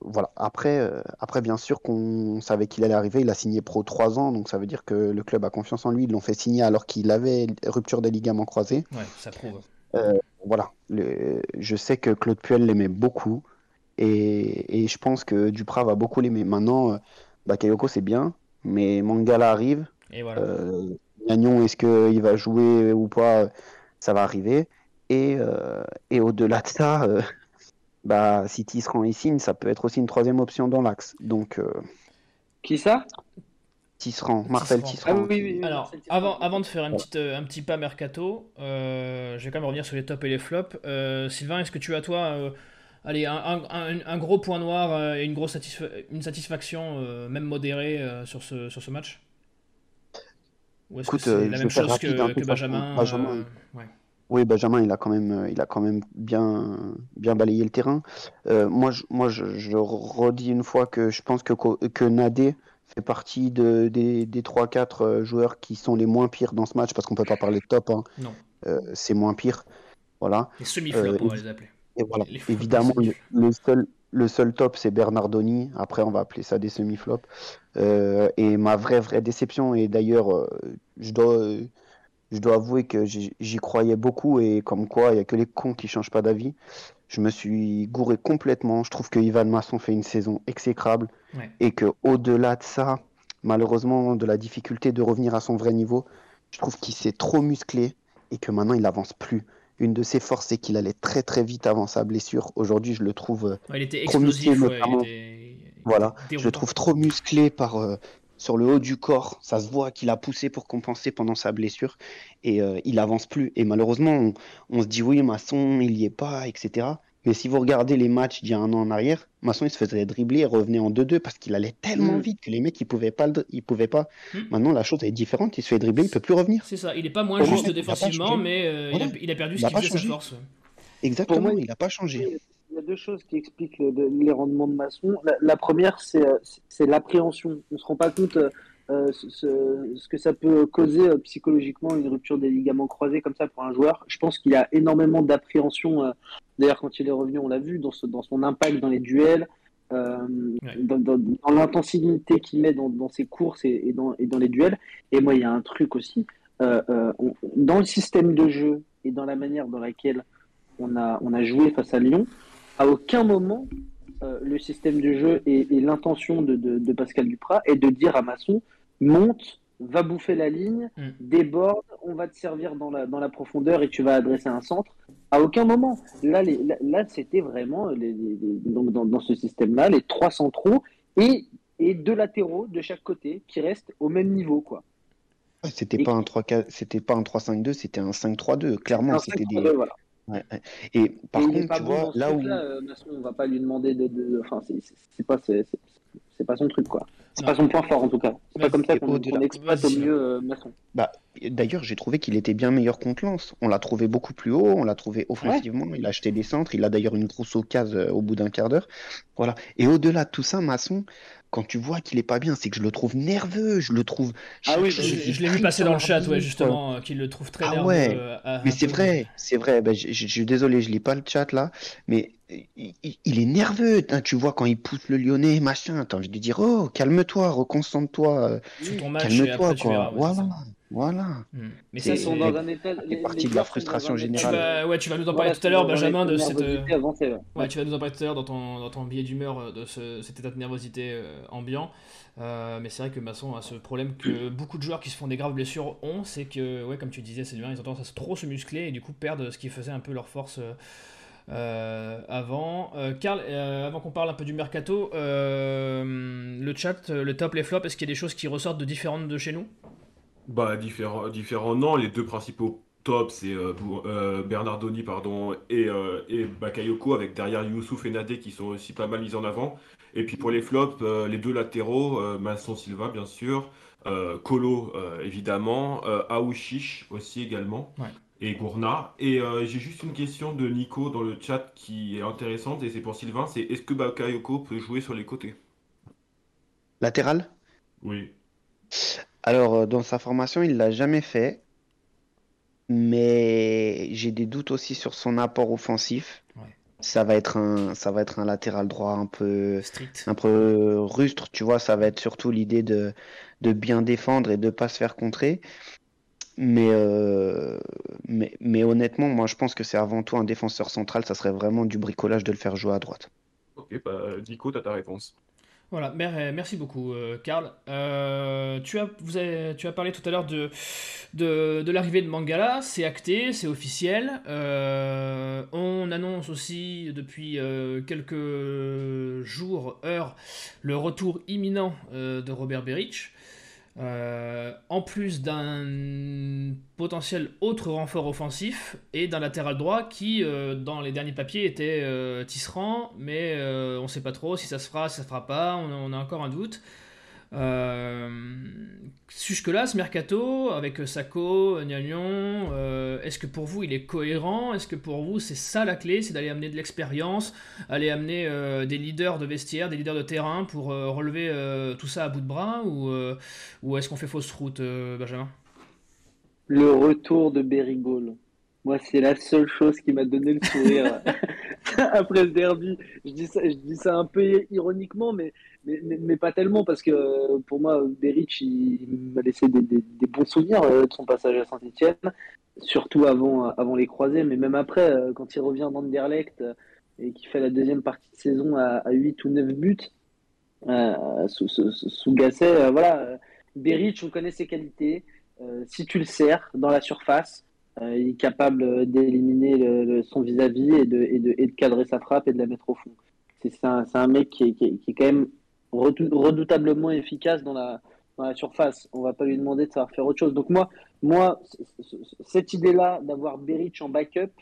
[SPEAKER 5] voilà. Après, euh, après, bien sûr qu'on savait qu'il allait arriver. Il a signé pro 3 ans, donc ça veut dire que le club a confiance en lui. Ils l'ont fait signer alors qu'il avait rupture des ligaments croisés.
[SPEAKER 3] Ouais, ça prouve.
[SPEAKER 5] Voilà, le- je sais que Claude Puel l'aimait beaucoup et, et je pense que Duprat va beaucoup l'aimer. Maintenant, euh, Bakayoko c'est bien, mais Mangala arrive.
[SPEAKER 3] Et voilà.
[SPEAKER 5] Gagnon, est-ce qu'il va jouer ou pas? Ça va arriver. Et, euh, et au-delà de ça, euh, bah, si Tisserand y signe, ça peut être aussi une troisième option dans l'axe. Donc, euh,
[SPEAKER 4] Qui ça?
[SPEAKER 5] Tisserand, Marcel
[SPEAKER 3] Tisserand.
[SPEAKER 5] Tisserand.
[SPEAKER 4] Ah oui, oui, oui.
[SPEAKER 3] Alors, avant, avant de faire un petit, euh, un petit pas mercato, euh, je vais quand même revenir sur les tops et les flops. Euh, Sylvain, est-ce que tu as, toi, euh, allez, un, un- un- un gros point noir et une grosse satisfa- une satisfaction, euh, même modérée, euh, sur, ce, sur ce match? Ou est-ce que c'est
[SPEAKER 5] euh,
[SPEAKER 3] la même chose
[SPEAKER 5] rapide,
[SPEAKER 3] que,
[SPEAKER 5] hein,
[SPEAKER 3] que. Benjamin
[SPEAKER 5] Benjamin,
[SPEAKER 3] euh, ouais.
[SPEAKER 5] Oui, Benjamin, il a quand même, euh, il a quand même bien, bien balayé le terrain. Moi, je, moi, je, je redis une fois que je pense que, que Nadé fait partie de, des, des 3-4 euh, joueurs qui sont les moins pires dans ce match, parce qu'on peut pas parler de top, hein.
[SPEAKER 3] Non.
[SPEAKER 5] Euh, c'est moins pire. Voilà.
[SPEAKER 3] Les semi-flops,
[SPEAKER 5] Euh,
[SPEAKER 3] on va les appeler.
[SPEAKER 5] Et voilà.
[SPEAKER 3] Les
[SPEAKER 5] Évidemment, le seul, le seul top, c'est Bernardoni. Après, on va appeler ça des semi-flops. Euh, et ma vraie, vraie déception, et d'ailleurs, euh, je dois, euh, je dois avouer que j'y croyais beaucoup, et comme quoi, il n'y a que les cons qui changent pas d'avis. Je me suis gouré complètement. Je trouve que Ivan Masson fait une saison exécrable,
[SPEAKER 3] Ouais.
[SPEAKER 5] et que au-delà de ça, malheureusement, de la difficulté de revenir à son vrai niveau, je trouve qu'il s'est trop musclé, et que maintenant, il avance plus. Une de ses forces, c'est qu'il allait très très vite avant sa blessure. Aujourd'hui, je le trouve
[SPEAKER 3] Ouais, il était
[SPEAKER 5] trop musclé,
[SPEAKER 3] il était-
[SPEAKER 5] Voilà, je le trouve trop musclé par, euh, sur le haut du corps. Ça se voit qu'il a poussé pour compenser pendant sa blessure et euh, il avance plus. Et malheureusement, on, on se dit oui, Masson, il y est pas, etc. Mais si vous regardez les matchs d'il y a un an en arrière, Masson il se faisait dribbler et revenait en 2-2 parce qu'il allait tellement
[SPEAKER 4] Mm.
[SPEAKER 5] vite que les mecs ils pouvaient pas, le ils pouvaient pas.
[SPEAKER 3] Mm.
[SPEAKER 5] Maintenant la chose est différente, il se fait dribbler, il peut plus revenir.
[SPEAKER 3] C'est ça, il est pas moins
[SPEAKER 5] Pour
[SPEAKER 3] juste défensivement, mais euh, il, a,
[SPEAKER 5] Voilà.
[SPEAKER 3] il a perdu
[SPEAKER 5] Il
[SPEAKER 3] ce
[SPEAKER 5] a
[SPEAKER 3] qui faisait sa force.
[SPEAKER 5] Exactement,
[SPEAKER 4] moi,
[SPEAKER 5] il n'a pas changé.
[SPEAKER 4] Il y a deux choses qui expliquent le- le- les rendements de Masson. La, la première, c'est euh, c'est l'appréhension. On ne se rend pas compte euh, ce, ce- ce que ça peut causer euh, psychologiquement une rupture des ligaments croisés comme ça pour un joueur. Je pense qu'il a énormément d'appréhension. euh, D'ailleurs, quand il est revenu, on l'a vu dans, ce- dans son impact dans les duels,
[SPEAKER 3] Ouais.
[SPEAKER 4] dans, dans- dans l'intensité qu'il met dans, ses courses et, et dans, et dans les duels. Et moi, il y a un truc aussi. on- dans le système de jeu et dans la manière dans laquelle on a, on a joué face à Lyon, à aucun moment le système de jeu et, et l'intention de, de- de Pascal Duprat est de dire à Masson monte, va bouffer la ligne,
[SPEAKER 3] Mm.
[SPEAKER 4] déborde, on va te servir dans la, dans la profondeur et tu vas adresser un centre. À aucun moment. Là, les- là, là, c'était vraiment, les, les- les- donc dans, dans ce système-là, les trois centraux et, et deux latéraux de chaque côté qui restent au même niveau. Quoi.
[SPEAKER 5] C'était
[SPEAKER 4] Et-
[SPEAKER 5] pas un 3 c'était pas un 3-5-2, c'était un 5-3-2. Clairement, c'était des.
[SPEAKER 4] 5-3-2, voilà.
[SPEAKER 5] Ouais, ouais. Et par
[SPEAKER 4] Et
[SPEAKER 5] contre, tu vois, là où.
[SPEAKER 4] truc-là, euh, on va pas lui demander de. de- Enfin, c'est- pas, c'est- c'est- pas son truc, quoi. C'est pas son point fort, en tout cas. C'est pas comme ça qu'on qu'on exploite au mieux euh, Masson.
[SPEAKER 5] Bah, d'ailleurs, j'ai trouvé qu'il était bien meilleur contre Lens. On l'a trouvé beaucoup plus haut, on l'a trouvé offensivement, il a acheté des centres, il a d'ailleurs une grosse occasion euh, au bout d'un quart d'heure. Voilà. Et au-delà de tout ça, Masson, quand tu vois qu'il est pas bien, c'est que je le trouve nerveux, je le trouve.
[SPEAKER 4] Ah oui,
[SPEAKER 3] Je, l'ai vu passer dans le chat, ouais,
[SPEAKER 5] quoi.
[SPEAKER 3] justement, euh, qu'il le trouve très
[SPEAKER 5] Ah
[SPEAKER 3] nerveux.
[SPEAKER 5] ouais.
[SPEAKER 3] euh,
[SPEAKER 5] Mais c'est vrai, c'est vrai. Ben, je, suis désolé, je lis pas le chat là, mais il, est nerveux. hein, tu vois quand il pousse le Lyonnais, machin. T'as envie de dire, oh, calme-toi, reconcentre-toi, euh, calme-toi,
[SPEAKER 3] après tu verras.
[SPEAKER 5] quoi.
[SPEAKER 3] ouais,
[SPEAKER 5] Voilà. Voilà.
[SPEAKER 3] Hmm. Mais ça,
[SPEAKER 4] Ils sont
[SPEAKER 3] c'est.
[SPEAKER 4] dans un état. les-
[SPEAKER 5] partie
[SPEAKER 4] les
[SPEAKER 5] de la frustration
[SPEAKER 4] état-
[SPEAKER 3] Tu
[SPEAKER 5] générale.
[SPEAKER 3] vas, ouais, tu vas nous en
[SPEAKER 4] Voilà,
[SPEAKER 3] parler tout à l'heure, Benjamin, de cette. euh,
[SPEAKER 4] avancée, ouais.
[SPEAKER 3] Ouais, tu vas nous en parler tout à l'heure dans ton, dans ton billet d'humeur euh, de ce- cet état de nervosité euh, ambiant. Euh, mais c'est vrai que Masson a ce problème que beaucoup de joueurs qui se font des graves blessures ont, c'est que, ouais, comme tu disais, c'est bien, ils ont tendance à se- trop se muscler et du coup perdent ce qui faisait un peu leur force euh, euh, avant. Euh, Karl, euh, avant qu'on parle un peu du mercato, euh, le chat, le top, les flops, est-ce qu'il y a des choses qui ressortent de différentes de chez nous?
[SPEAKER 2] Bah, différents, différents non. Les deux principaux tops, c'est euh, euh, Bernardoni pardon, et, euh, et Bakayoko, avec derrière Youssouf et Nadé qui sont aussi pas mal mis en avant. Et puis pour les flops, euh, les deux latéraux, euh, Masson Silva bien sûr, euh, Kolo euh, évidemment, euh, Aouchiche aussi également,
[SPEAKER 3] Ouais.
[SPEAKER 2] et Gourna. Et euh, j'ai juste une question de Nico dans le chat qui est intéressante, et c'est pour Sylvain, c'est est-ce que Bakayoko peut jouer sur les côtés?
[SPEAKER 5] Latéral?
[SPEAKER 2] Oui.
[SPEAKER 5] Alors, euh, dans sa formation, il l'a jamais fait, mais j'ai des doutes aussi sur son apport offensif.
[SPEAKER 3] Ouais.
[SPEAKER 5] Ça va être un, ça va être un latéral droit un peu,
[SPEAKER 3] Strict.
[SPEAKER 5] un peu rustre, tu vois. Ça va être surtout l'idée de, de bien défendre et de pas se faire contrer. Mais, euh, mais, mais honnêtement, moi, je pense que c'est avant tout un défenseur central. Ça serait vraiment du bricolage de le faire jouer à droite.
[SPEAKER 2] Ok, bah Nico, t'as ta réponse.
[SPEAKER 3] Voilà, mer- merci beaucoup, euh, Karl. Euh, tu, as, vous tu as parlé tout à l'heure de, de, l'arrivée de Mangala, c'est acté, c'est officiel. Euh, on annonce aussi depuis euh, quelques jours, heures, le retour imminent euh, de Robert Beric. Euh, en plus d'un potentiel autre renfort offensif et d'un latéral droit qui, euh, dans les derniers papiers, était euh, Tisserand, mais on ne sait pas trop si ça se fera, si ça se fera pas, on a encore un doute. Euh, Jusque-là, ce mercato, avec Sako, Niagnon, euh, est-ce que pour vous il est cohérent? Est-ce que pour vous c'est ça la clé C'est d'aller amener de l'expérience, aller amener euh, des leaders de vestiaire, des leaders de terrain pour euh, relever euh, tout ça à bout de bras Ou, euh, ou est-ce qu'on fait fausse route, euh, Benjamin?
[SPEAKER 4] Le retour de Berigol. Moi, c'est la seule chose qui m'a donné le sourire après le derby. Je dis ça, je dis ça un peu ironiquement, mais, mais, mais, mais pas tellement, parce que euh, pour moi, Beric, il, il m'a laissé des, des- des bons souvenirs euh, de son passage à Saint-Etienne, surtout avant, avant les croisés, mais même après, euh, quand il revient d'Anderlecht euh, et qu'il fait la deuxième partie de saison à, à 8 ou 9 buts, euh, sous, sous, sous Gasset, euh, voilà. euh, Beric, on connaît ses qualités. Euh, si tu le sers dans la surface, euh, il est capable d'éliminer le- le- son vis-à-vis et de, cadrer sa frappe et de la mettre au fond. C'est un, mec qui est, quand même redou- redoutablement efficace dans la, surface. On va pas lui demander de savoir faire autre chose. Donc moi, cette idée-là d'avoir Beric en backup,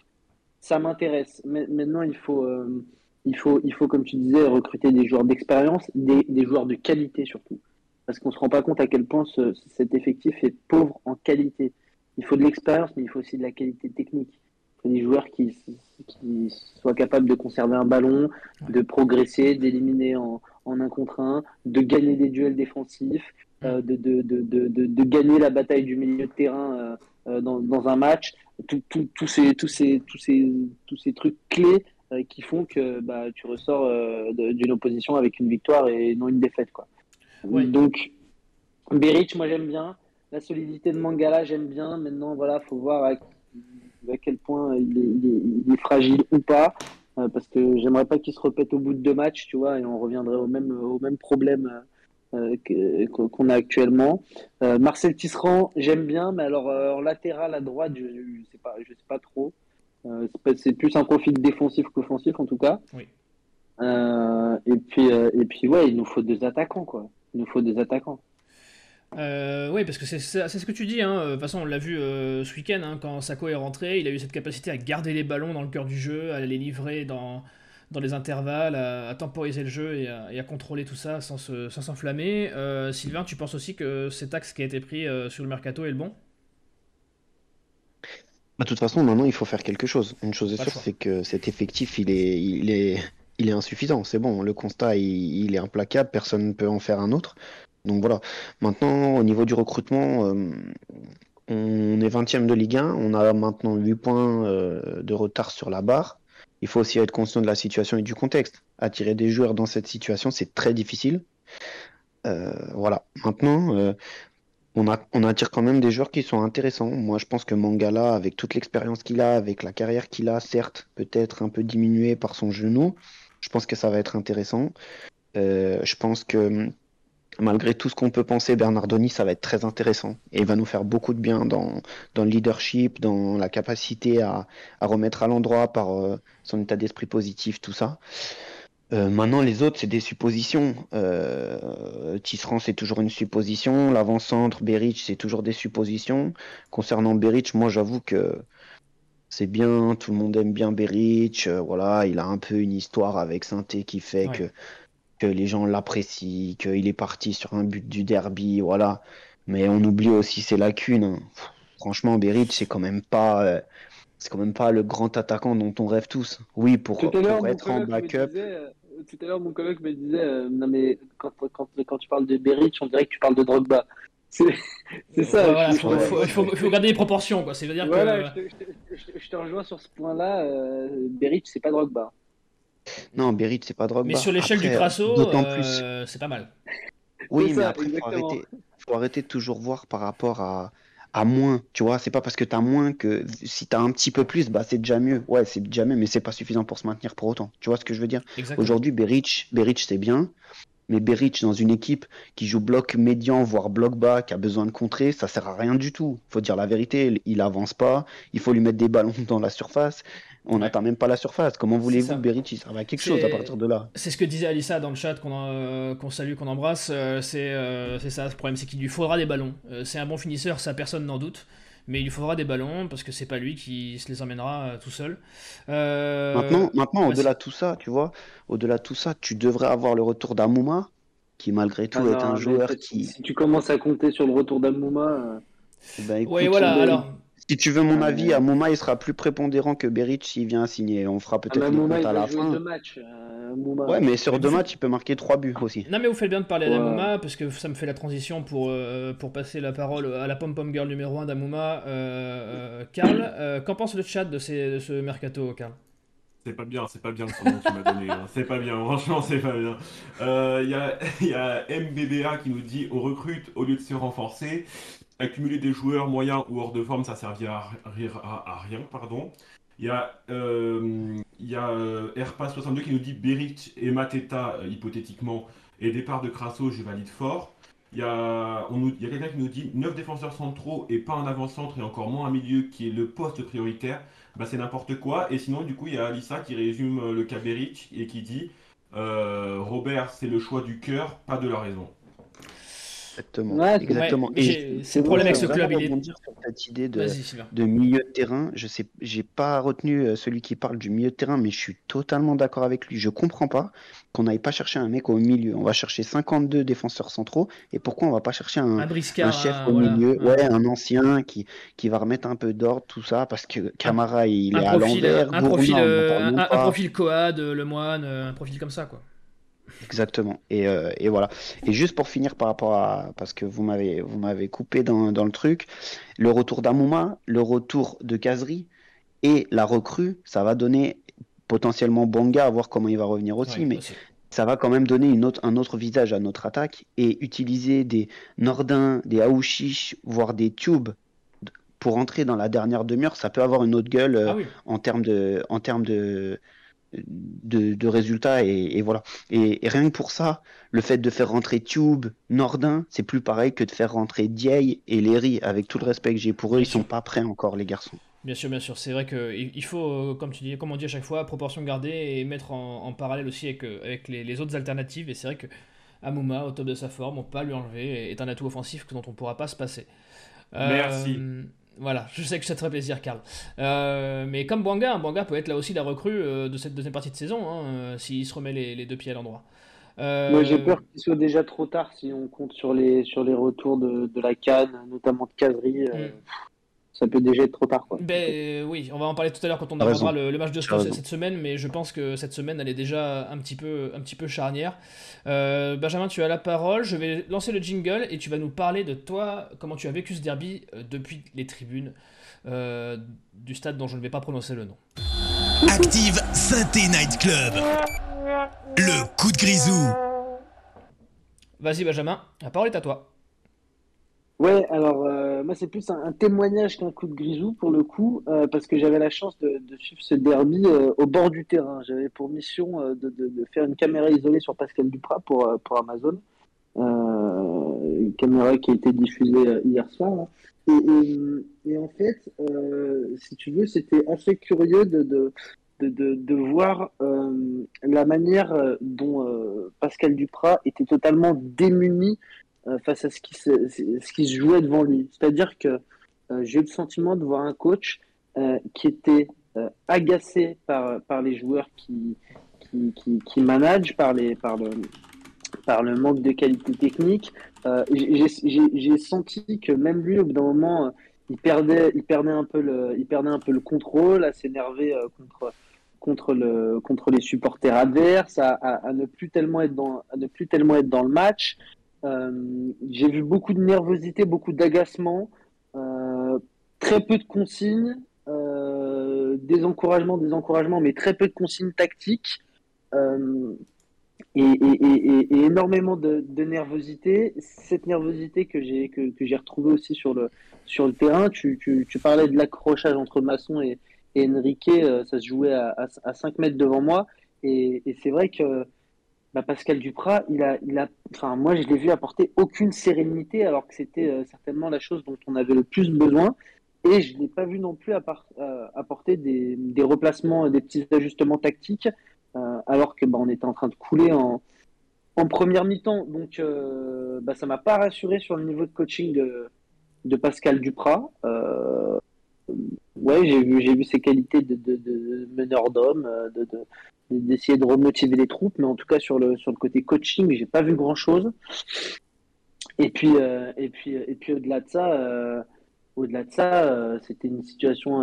[SPEAKER 4] ça m'intéresse. Maintenant, il faut, euh, il, faut, comme tu disais, recruter des joueurs d'expérience, des, joueurs de qualité surtout. Parce qu'on ne se rend pas compte à quel point ce- cet effectif est pauvre en qualité. Il faut de l'expérience, mais il faut aussi de la qualité technique. Il faut des joueurs qui, qui soient capables de conserver un ballon, de progresser, d'éliminer en, en un contre un, de gagner des duels défensifs, euh, de, de, de, de, gagner la bataille du milieu de terrain euh, euh, dans, dans un match. Tout- tout- Tous ces, tous ces, tous ces, tous ces trucs clés euh, qui font que bah, tu ressors d'une opposition avec une victoire et non une défaite. Quoi.
[SPEAKER 3] Ouais.
[SPEAKER 4] Donc, Beric, moi j'aime bien. La solidité de Mangala, j'aime bien. Maintenant, voilà, faut voir à, à quel point il est, il est- il est fragile ou pas. euh, parce que j'aimerais pas qu'il se répète au bout de deux matchs, tu vois, et on reviendrait au même, au même problème euh, que- qu'on a actuellement. Euh, Marcel Tisserand, j'aime bien, mais alors euh, en latéral à droite, je ne sais pas, je sais pas trop. Euh, c'est plus un profil défensif qu'offensif en tout cas.
[SPEAKER 3] Oui.
[SPEAKER 4] Euh, et puis euh, et puis ouais, il nous faut des attaquants quoi. Il nous faut des attaquants.
[SPEAKER 3] Euh, oui, parce que c'est ce que tu dis. Hein. De toute façon, on l'a vu euh, ce week-end, hein, quand Sako est rentré, il a eu cette capacité à garder les ballons dans le cœur du jeu, à les livrer dans, dans les intervalles, à, à temporiser le jeu et à, et à contrôler tout ça sans se- sans s'enflammer. Euh, Sylvain, tu penses aussi que cet axe qui a été pris euh, sur le mercato est le bon?
[SPEAKER 5] Bah, de toute façon, maintenant, il faut faire quelque chose. Une chose est
[SPEAKER 3] Pas
[SPEAKER 5] sûre, c'est que cet effectif, il est, il est, il est insuffisant. C'est bon, le constat, il, il est implacable. Personne ne peut en faire un autre. Donc voilà. Maintenant, au niveau du recrutement, euh, on est 20e de Ligue 1. On a maintenant 8 points euh, de retard sur la barre. Il faut aussi être conscient de la situation et du contexte. Attirer des joueurs dans cette situation, c'est très difficile. Euh, voilà. Maintenant, on, attire quand même des joueurs qui sont intéressants. Moi, je pense que Mangala, avec toute l'expérience qu'il a, avec la carrière qu'il a, certes, peut-être un peu diminuée par son genou, je pense que ça va être intéressant. Je pense que malgré tout ce qu'on peut penser, Bernardoni, ça va être très intéressant. Et il va nous faire beaucoup de bien dans, dans le leadership, dans la capacité à, à remettre à l'endroit par euh, son état d'esprit positif, tout ça. Euh, maintenant, les autres, c'est des suppositions. Euh, Tisserand, c'est toujours une supposition. L'avant-centre, Beric, c'est toujours des suppositions. Concernant Beric, moi, j'avoue que c'est bien. Tout le monde aime bien Beric. euh, voilà, il a un peu une histoire avec Sainté qui fait
[SPEAKER 3] Ouais.
[SPEAKER 5] que, que les gens l'apprécient, qu'il est parti sur un but du derby. Voilà. Mais on oublie aussi ses lacunes. hein. Pff, Franchement, Beric, c'est quand même pas. euh, c'est quand même pas le grand attaquant dont on rêve tous. Oui, pour, être en backup.
[SPEAKER 4] disait, euh, tout à l'heure, mon collègue me disait, euh, non mais quand, quand, quand tu parles de Beric, on dirait que tu parles de Drogba. C'est c'est ça.
[SPEAKER 3] Voilà,
[SPEAKER 4] je-
[SPEAKER 3] faut,
[SPEAKER 5] ouais,
[SPEAKER 3] faut-
[SPEAKER 5] ouais.
[SPEAKER 3] il faut, garder les proportions, quoi. C'est-à-dire
[SPEAKER 4] Voilà,
[SPEAKER 3] que.
[SPEAKER 4] je, te, je te- je te- je te rejoins sur ce point-là. Euh, Beric, c'est pas Drogba.
[SPEAKER 5] Non, Beric, c'est pas Drogba.
[SPEAKER 3] Mais sur l'échelle du Crasso,
[SPEAKER 5] D'autant
[SPEAKER 3] euh,
[SPEAKER 5] plus.
[SPEAKER 3] c'est pas mal.
[SPEAKER 5] Oui, mais
[SPEAKER 4] ça,
[SPEAKER 5] après, il faut arrêter, faut arrêter de toujours voir par rapport à, à moins. Tu vois, c'est pas parce que t'as moins que si t'as un petit peu plus, bah c'est déjà mieux. Ouais, c'est déjà mieux, mais c'est pas suffisant pour se maintenir pour autant. Tu vois ce que je veux dire? Aujourd'hui, Beric, Beric c'est bien, mais Beric dans une équipe qui joue bloc médian, voire bloc bas, qui a besoin de contrer, ça sert à rien du tout. Faut dire la vérité, il- il avance pas, il faut lui mettre des ballons dans la surface. On n'atteint même pas la surface. Comment voulez-vous que Beric il serve à quelque chose à partir de là?
[SPEAKER 3] C'est ce que disait Alissa dans le chat qu'on euh, qu'on salue, qu'on embrasse. euh, c'est euh, c'est ça, le problème, c'est qu'il lui faudra des ballons. Euh, c'est un bon finisseur, ça personne n'en doute. Mais il lui faudra des ballons parce que c'est pas lui qui se les emmènera euh, tout seul. Euh,
[SPEAKER 5] Maintenant, maintenant au-delà de tout ça, tu vois, au-delà de tout ça, tu devrais avoir le retour d'Amouma, qui malgré tout
[SPEAKER 4] Ah
[SPEAKER 5] est
[SPEAKER 4] non,
[SPEAKER 5] un joueur qui.
[SPEAKER 4] Si tu commences à compter sur le retour d'Amouma, euh,
[SPEAKER 5] Ben, écoute,
[SPEAKER 3] ouais, voilà. Alors,
[SPEAKER 5] Si tu veux mon
[SPEAKER 4] Euh,
[SPEAKER 5] avis, Amouma il sera plus prépondérant que Beric s'il vient signer. On fera
[SPEAKER 4] ah,
[SPEAKER 5] peut-être les comptes
[SPEAKER 4] il
[SPEAKER 5] à la fin.
[SPEAKER 4] deux matchs. euh.
[SPEAKER 5] Ouais, mais sur deux matchs, il peut marquer trois buts aussi.
[SPEAKER 3] non mais vous faites bien de parler
[SPEAKER 4] Ouais.
[SPEAKER 3] d'Amouma parce que ça me fait la transition pour, euh, pour passer la parole à la pom-pom girl numéro 1 d'Amouma. Euh, euh, Karl, euh, qu'en pense le chat de, ces- de ce mercato, Karl?
[SPEAKER 2] C'est pas bien, c'est pas bien le surnom que tu m'as donné. hein. C'est pas bien, franchement, c'est pas bien. Euh, Il y, a, y a MBBA qui nous dit on recrute au lieu de se renforcer. Accumuler des joueurs moyens ou hors de forme, ça servira à, à- rien. pardon. Il y a, euh, a euh, Airpass62 qui nous dit Beric et Mateta, euh, hypothétiquement, et départ de Crasso, je valide fort. Il y a, a quelqu'un qui nous dit 9 défenseurs centraux et pas un avant-centre et encore moins un milieu qui est le poste prioritaire bah, c'est n'importe quoi. Et sinon, du coup, il y a Alissa qui résume euh, le cas Beric et qui dit euh, Robert, c'est le choix du cœur, pas de la raison.
[SPEAKER 5] Exactement.
[SPEAKER 4] Ouais,
[SPEAKER 5] Exactement.
[SPEAKER 3] Ouais,
[SPEAKER 5] Et
[SPEAKER 3] c'est le problème avec ce club. Il est...
[SPEAKER 5] sur cette idée de, de milieu de terrain. Je sais, j'ai pas retenu euh, celui qui parle du milieu de terrain, mais je suis totalement d'accord avec lui. Je comprends pas qu'on n'aille pas chercher un mec au milieu. On va chercher 52 défenseurs centraux. Et pourquoi on va pas chercher un,
[SPEAKER 3] Un briscard.
[SPEAKER 5] un chef au
[SPEAKER 3] voilà,
[SPEAKER 5] milieu,
[SPEAKER 3] un-
[SPEAKER 5] ouais, un ancien qui, qui va remettre un peu d'ordre, tout ça, parce que Camara, il
[SPEAKER 3] un
[SPEAKER 5] est à l'envers,
[SPEAKER 3] un profil, euh, un, profil Coad, euh, Lemoine, euh, un profil comme ça, quoi.
[SPEAKER 5] Exactement. Et, euh, et voilà. Et juste pour finir par rapport à, parce que vous m'avez, vous m'avez coupé dans, dans le truc, le retour d'Amouma, le retour de Kazri et la recrue, ça va donner potentiellement Bonga à voir comment il va revenir aussi,
[SPEAKER 3] Ouais,
[SPEAKER 5] mais
[SPEAKER 3] aussi.
[SPEAKER 5] ça va quand même donner une autre, un autre visage à notre attaque et utiliser des Nordin, des Aouchiche, voire des Tubes pour entrer dans la dernière demi-heure, ça peut avoir une autre gueule euh,
[SPEAKER 3] Ah oui.
[SPEAKER 5] en termes de, en termes de, de, résultats et, voilà. Et, rien que pour ça, le fait de faire rentrer Tube, Nordin, c'est plus pareil que de faire rentrer Dieye et Léry. Avec tout le respect que j'ai pour eux, ils sont pas prêts encore, les garçons.
[SPEAKER 3] Bien sûr, bien sûr. C'est vrai qu'il faut, euh, comme tu dis, comme on dit à chaque fois, proportion gardée et mettre en, parallèle aussi avec, euh, avec les, autres alternatives. Et c'est vrai que Amouma, au top de sa forme, on peut pas lui enlever, est un atout offensif dont on pourra pas se passer.
[SPEAKER 2] Merci.
[SPEAKER 3] Voilà, je sais que ça te ferait plaisir, Karl. Euh, mais comme Bwanga, Bwanga peut être là aussi la recrue euh, de cette deuxième partie de saison, hein, euh, s'il se remet les, deux pieds à l'endroit.
[SPEAKER 4] Moi, j'ai peur qu'il soit déjà trop tard si on compte sur les, sur les retours de, de la canne, notamment de Casery. Mm ça peut déjà être trop tard. Quoi.
[SPEAKER 3] Ben, euh, oui, on va en parler tout à l'heure quand on abordera le, match de sport cette semaine, mais je pense que cette semaine elle est déjà un petit peu, un petit peu charnière. Euh, Benjamin, tu as la parole, je vais lancer le jingle et tu vas nous parler de toi, comment tu as vécu ce derby euh, depuis les tribunes du stade dont je ne vais pas prononcer le nom.
[SPEAKER 1] Active Synthé Night Club, le coup de grisou.
[SPEAKER 3] Vas-y Benjamin, la parole est à toi.
[SPEAKER 4] Ouais, alors euh, moi c'est plus un, témoignage qu'un coup de grisou pour le coup, euh, parce que j'avais la chance de, suivre ce derby euh, au bord du terrain. J'avais pour mission de, faire une caméra isolée sur Pascal Duprat pour, pour Amazon, une caméra qui a été diffusée hier soir. Et, en fait, si tu veux, c'était assez curieux de, de, voir la manière dont Pascal Duprat était totalement démuni euh, face à ce qui, se, jouait devant lui. C'est-à-dire que euh, j'ai eu le sentiment de voir un coach euh, qui était agacé par, les joueurs qui, qui, managent, par, le, manque de qualité technique. j'ai senti que même lui, au bout d'un moment, il perdait, un peu le, contrôle, à s'énerver contre, contre le, contre les supporters adverses, à ne plus tellement être dans le match. Euh, j'ai vu beaucoup de nervosité, beaucoup d'agacement, euh, très peu de consignes, euh, des encouragements, des encouragements, mais très peu de consignes tactiques. Et, énormément de, nervosité. Cette nervosité que j'ai que, j'ai retrouvée aussi sur le sur le terrain. Tu, parlais de l'accrochage entre Masson et, Enrique, ça se jouait à, à, 5 mètres devant moi. Et, c'est vrai que bah, Pascal Duprat, il a, il moi, je l'ai vu apporter aucune sérénité, alors que c'était euh, certainement la chose dont on avait le plus besoin. Et je ne l'ai pas vu non plus euh, apporter des, des, replacements, des petits ajustements tactiques, euh, alors que bah, on était en train de couler en, première mi-temps. Donc, bah, ça m'a pas rassuré sur le niveau de coaching de, de Pascal Duprat. Ouais, j'ai vu, j'ai vu ses qualités de, meneur d'homme, de, d'essayer de remotiver les troupes, mais en tout cas sur le sur le côté coaching, j'ai pas vu grand chose. Et puis euh, et puis et puis au-delà de ça, euh, au-delà de ça, euh, c'était une situation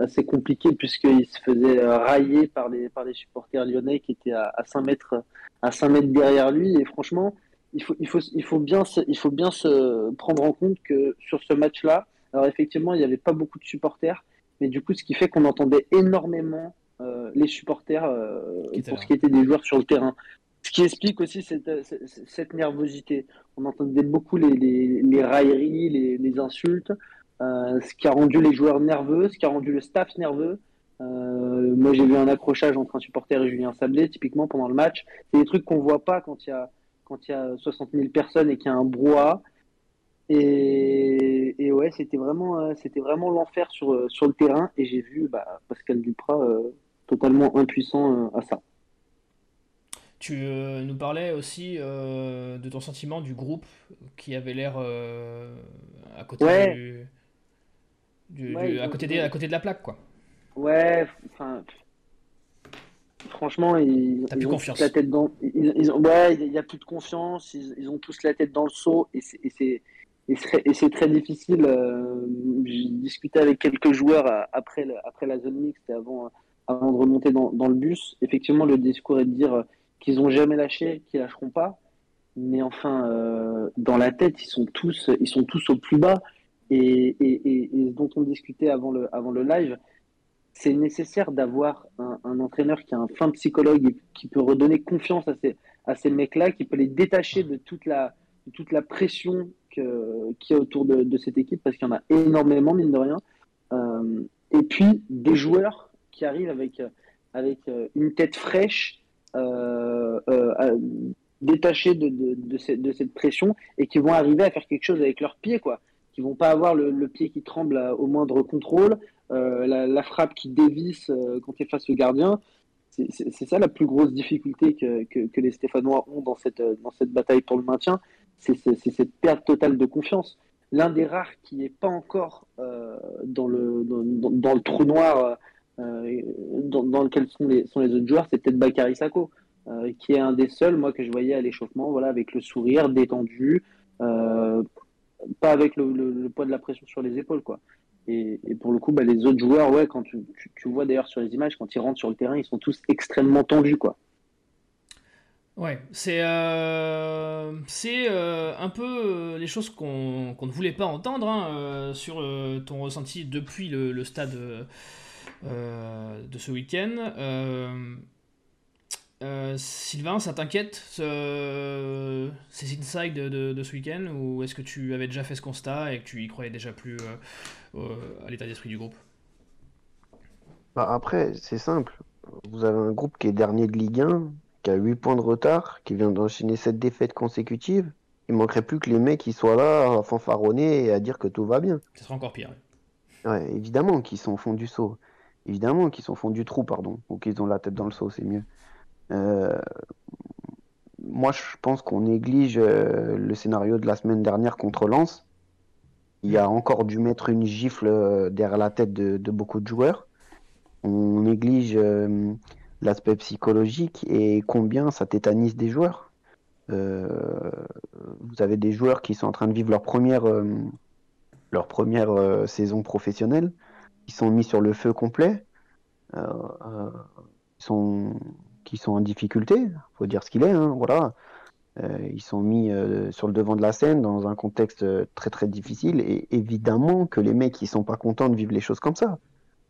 [SPEAKER 4] assez compliquée puisqu'il se faisait railler par les par les supporters lyonnais qui étaient à, à 5 mètres à 5 mètres derrière lui. Et franchement, il faut il faut il faut bien il faut bien se prendre en compte que sur ce match-là, alors effectivement, il n'y avait pas beaucoup de supporters, mais du coup, ce qui fait qu'on entendait énormément euh, les supporters euh, pour ce qui était des joueurs sur le terrain. Ce qui explique aussi cette, cette, nervosité. On entendait beaucoup les, les, railleries, les, insultes, euh, ce qui a rendu les joueurs nerveux, ce qui a rendu le staff nerveux. moi, j'ai vu un accrochage entre un supporter et Julien Sablé, typiquement pendant le match. C'est des trucs qu'on voit pas quand il y a quand il y a 60 000 personnes et qu'il y a un brouhaha. Et, et ouais, c'était vraiment, c'était vraiment l'enfer sur, sur le terrain. Et j'ai vu bah, Pascal Duprat totalement impuissant euh, à ça.
[SPEAKER 3] Tu euh, nous parlais aussi euh, de ton sentiment du groupe qui avait l'air à côté du, à côté des, à côté de la plaque quoi.
[SPEAKER 4] Ouais, enfin franchement ils,
[SPEAKER 3] plus confiance.
[SPEAKER 4] la tête dans ils, ont, ouais, il y a plus de confiance, ils, ont tous la tête dans le seau et c'est et c'est très difficile. J'ai discuté avec quelques joueurs après, après la zone mixte et avant, avant de remonter dans, dans, le bus, effectivement, le discours est de dire qu'ils n'ont jamais lâché, qu'ils lâcheront pas. Mais enfin, euh, dans la tête, ils sont tous, ils sont tous au plus bas. Et, et, dont on discutait avant le, avant le live, c'est nécessaire d'avoir un, un, entraîneur qui a un fin psychologue et qui peut redonner confiance à ces, à ces mecs-là, qui peut les détacher de toute la, de toute la pression qu'il y a autour de, cette équipe, parce qu'il y en a énormément, mine de rien. Euh, et puis, des joueurs qui arrivent avec euh, avec une tête fraîche, détachée de, cette, pression, et qui vont arriver à faire quelque chose avec leurs pieds, quoi. Qui vont pas avoir le, pied qui tremble au moindre contrôle, la, frappe qui dévisse quand tu es face au gardien. C'est ça la plus grosse difficulté que, que, les Stéphanois ont dans cette, dans cette bataille pour le maintien, c'est cette perte totale de confiance. L'un des rares qui n'est pas encore euh, dans, le, dans, le trou noir euh, dans, lequel sont les, sont les autres joueurs, c'est peut-être Bakary Sako, euh, qui est un des seuls, moi, que je voyais à l'échauffement, voilà, avec le sourire, détendu, pas avec le, poids de la pression sur les épaules, quoi. Et, pour le coup, bah, les autres joueurs, ouais, quand tu, tu, vois d'ailleurs sur les images, quand ils rentrent sur le terrain, ils sont tous extrêmement tendus, quoi.
[SPEAKER 3] Ouais, c'est euh, euh, un peu euh, les choses qu'on ne voulait pas entendre hein, sur ton ressenti depuis le, stade de ce week-end. Sylvain, ça t'inquiète ces insights de, de, ce week-end ou est-ce que tu avais déjà fait ce constat et que tu y croyais déjà plus à l'état d'esprit du groupe?
[SPEAKER 5] Bah Après, c'est simple. Vous avez un groupe qui est dernier de Ligue 1, qui a 8 points de retard, qui vient d'enchaîner 7 défaites consécutives. Il manquerait plus que les mecs qui soient là à fanfaronner et à dire que tout va bien.
[SPEAKER 3] Ce serait encore pire.
[SPEAKER 5] Ouais, évidemment qu'ils sont au fond du saut. Évidemment qu'ils sont au fond du trou, pardon. Ou qu'ils ont la tête dans le saut, c'est mieux. Euh, moi, je pense qu'on néglige euh, le scénario de la semaine dernière contre Lens. Il a encore dû mettre une gifle euh, derrière la tête de, beaucoup de joueurs. On néglige l'aspect psychologique et combien ça tétanise des joueurs. Euh, vous avez des joueurs qui sont en train de vivre leur première, euh, euh, saison professionnelle, qui sont mis sur le feu complet, qui sont en difficulté, faut dire ce qu'il est, hein, voilà. ils sont mis sur le devant de la scène dans un contexte très très difficile et évidemment que les mecs ils sont pas contents de vivre les choses comme ça.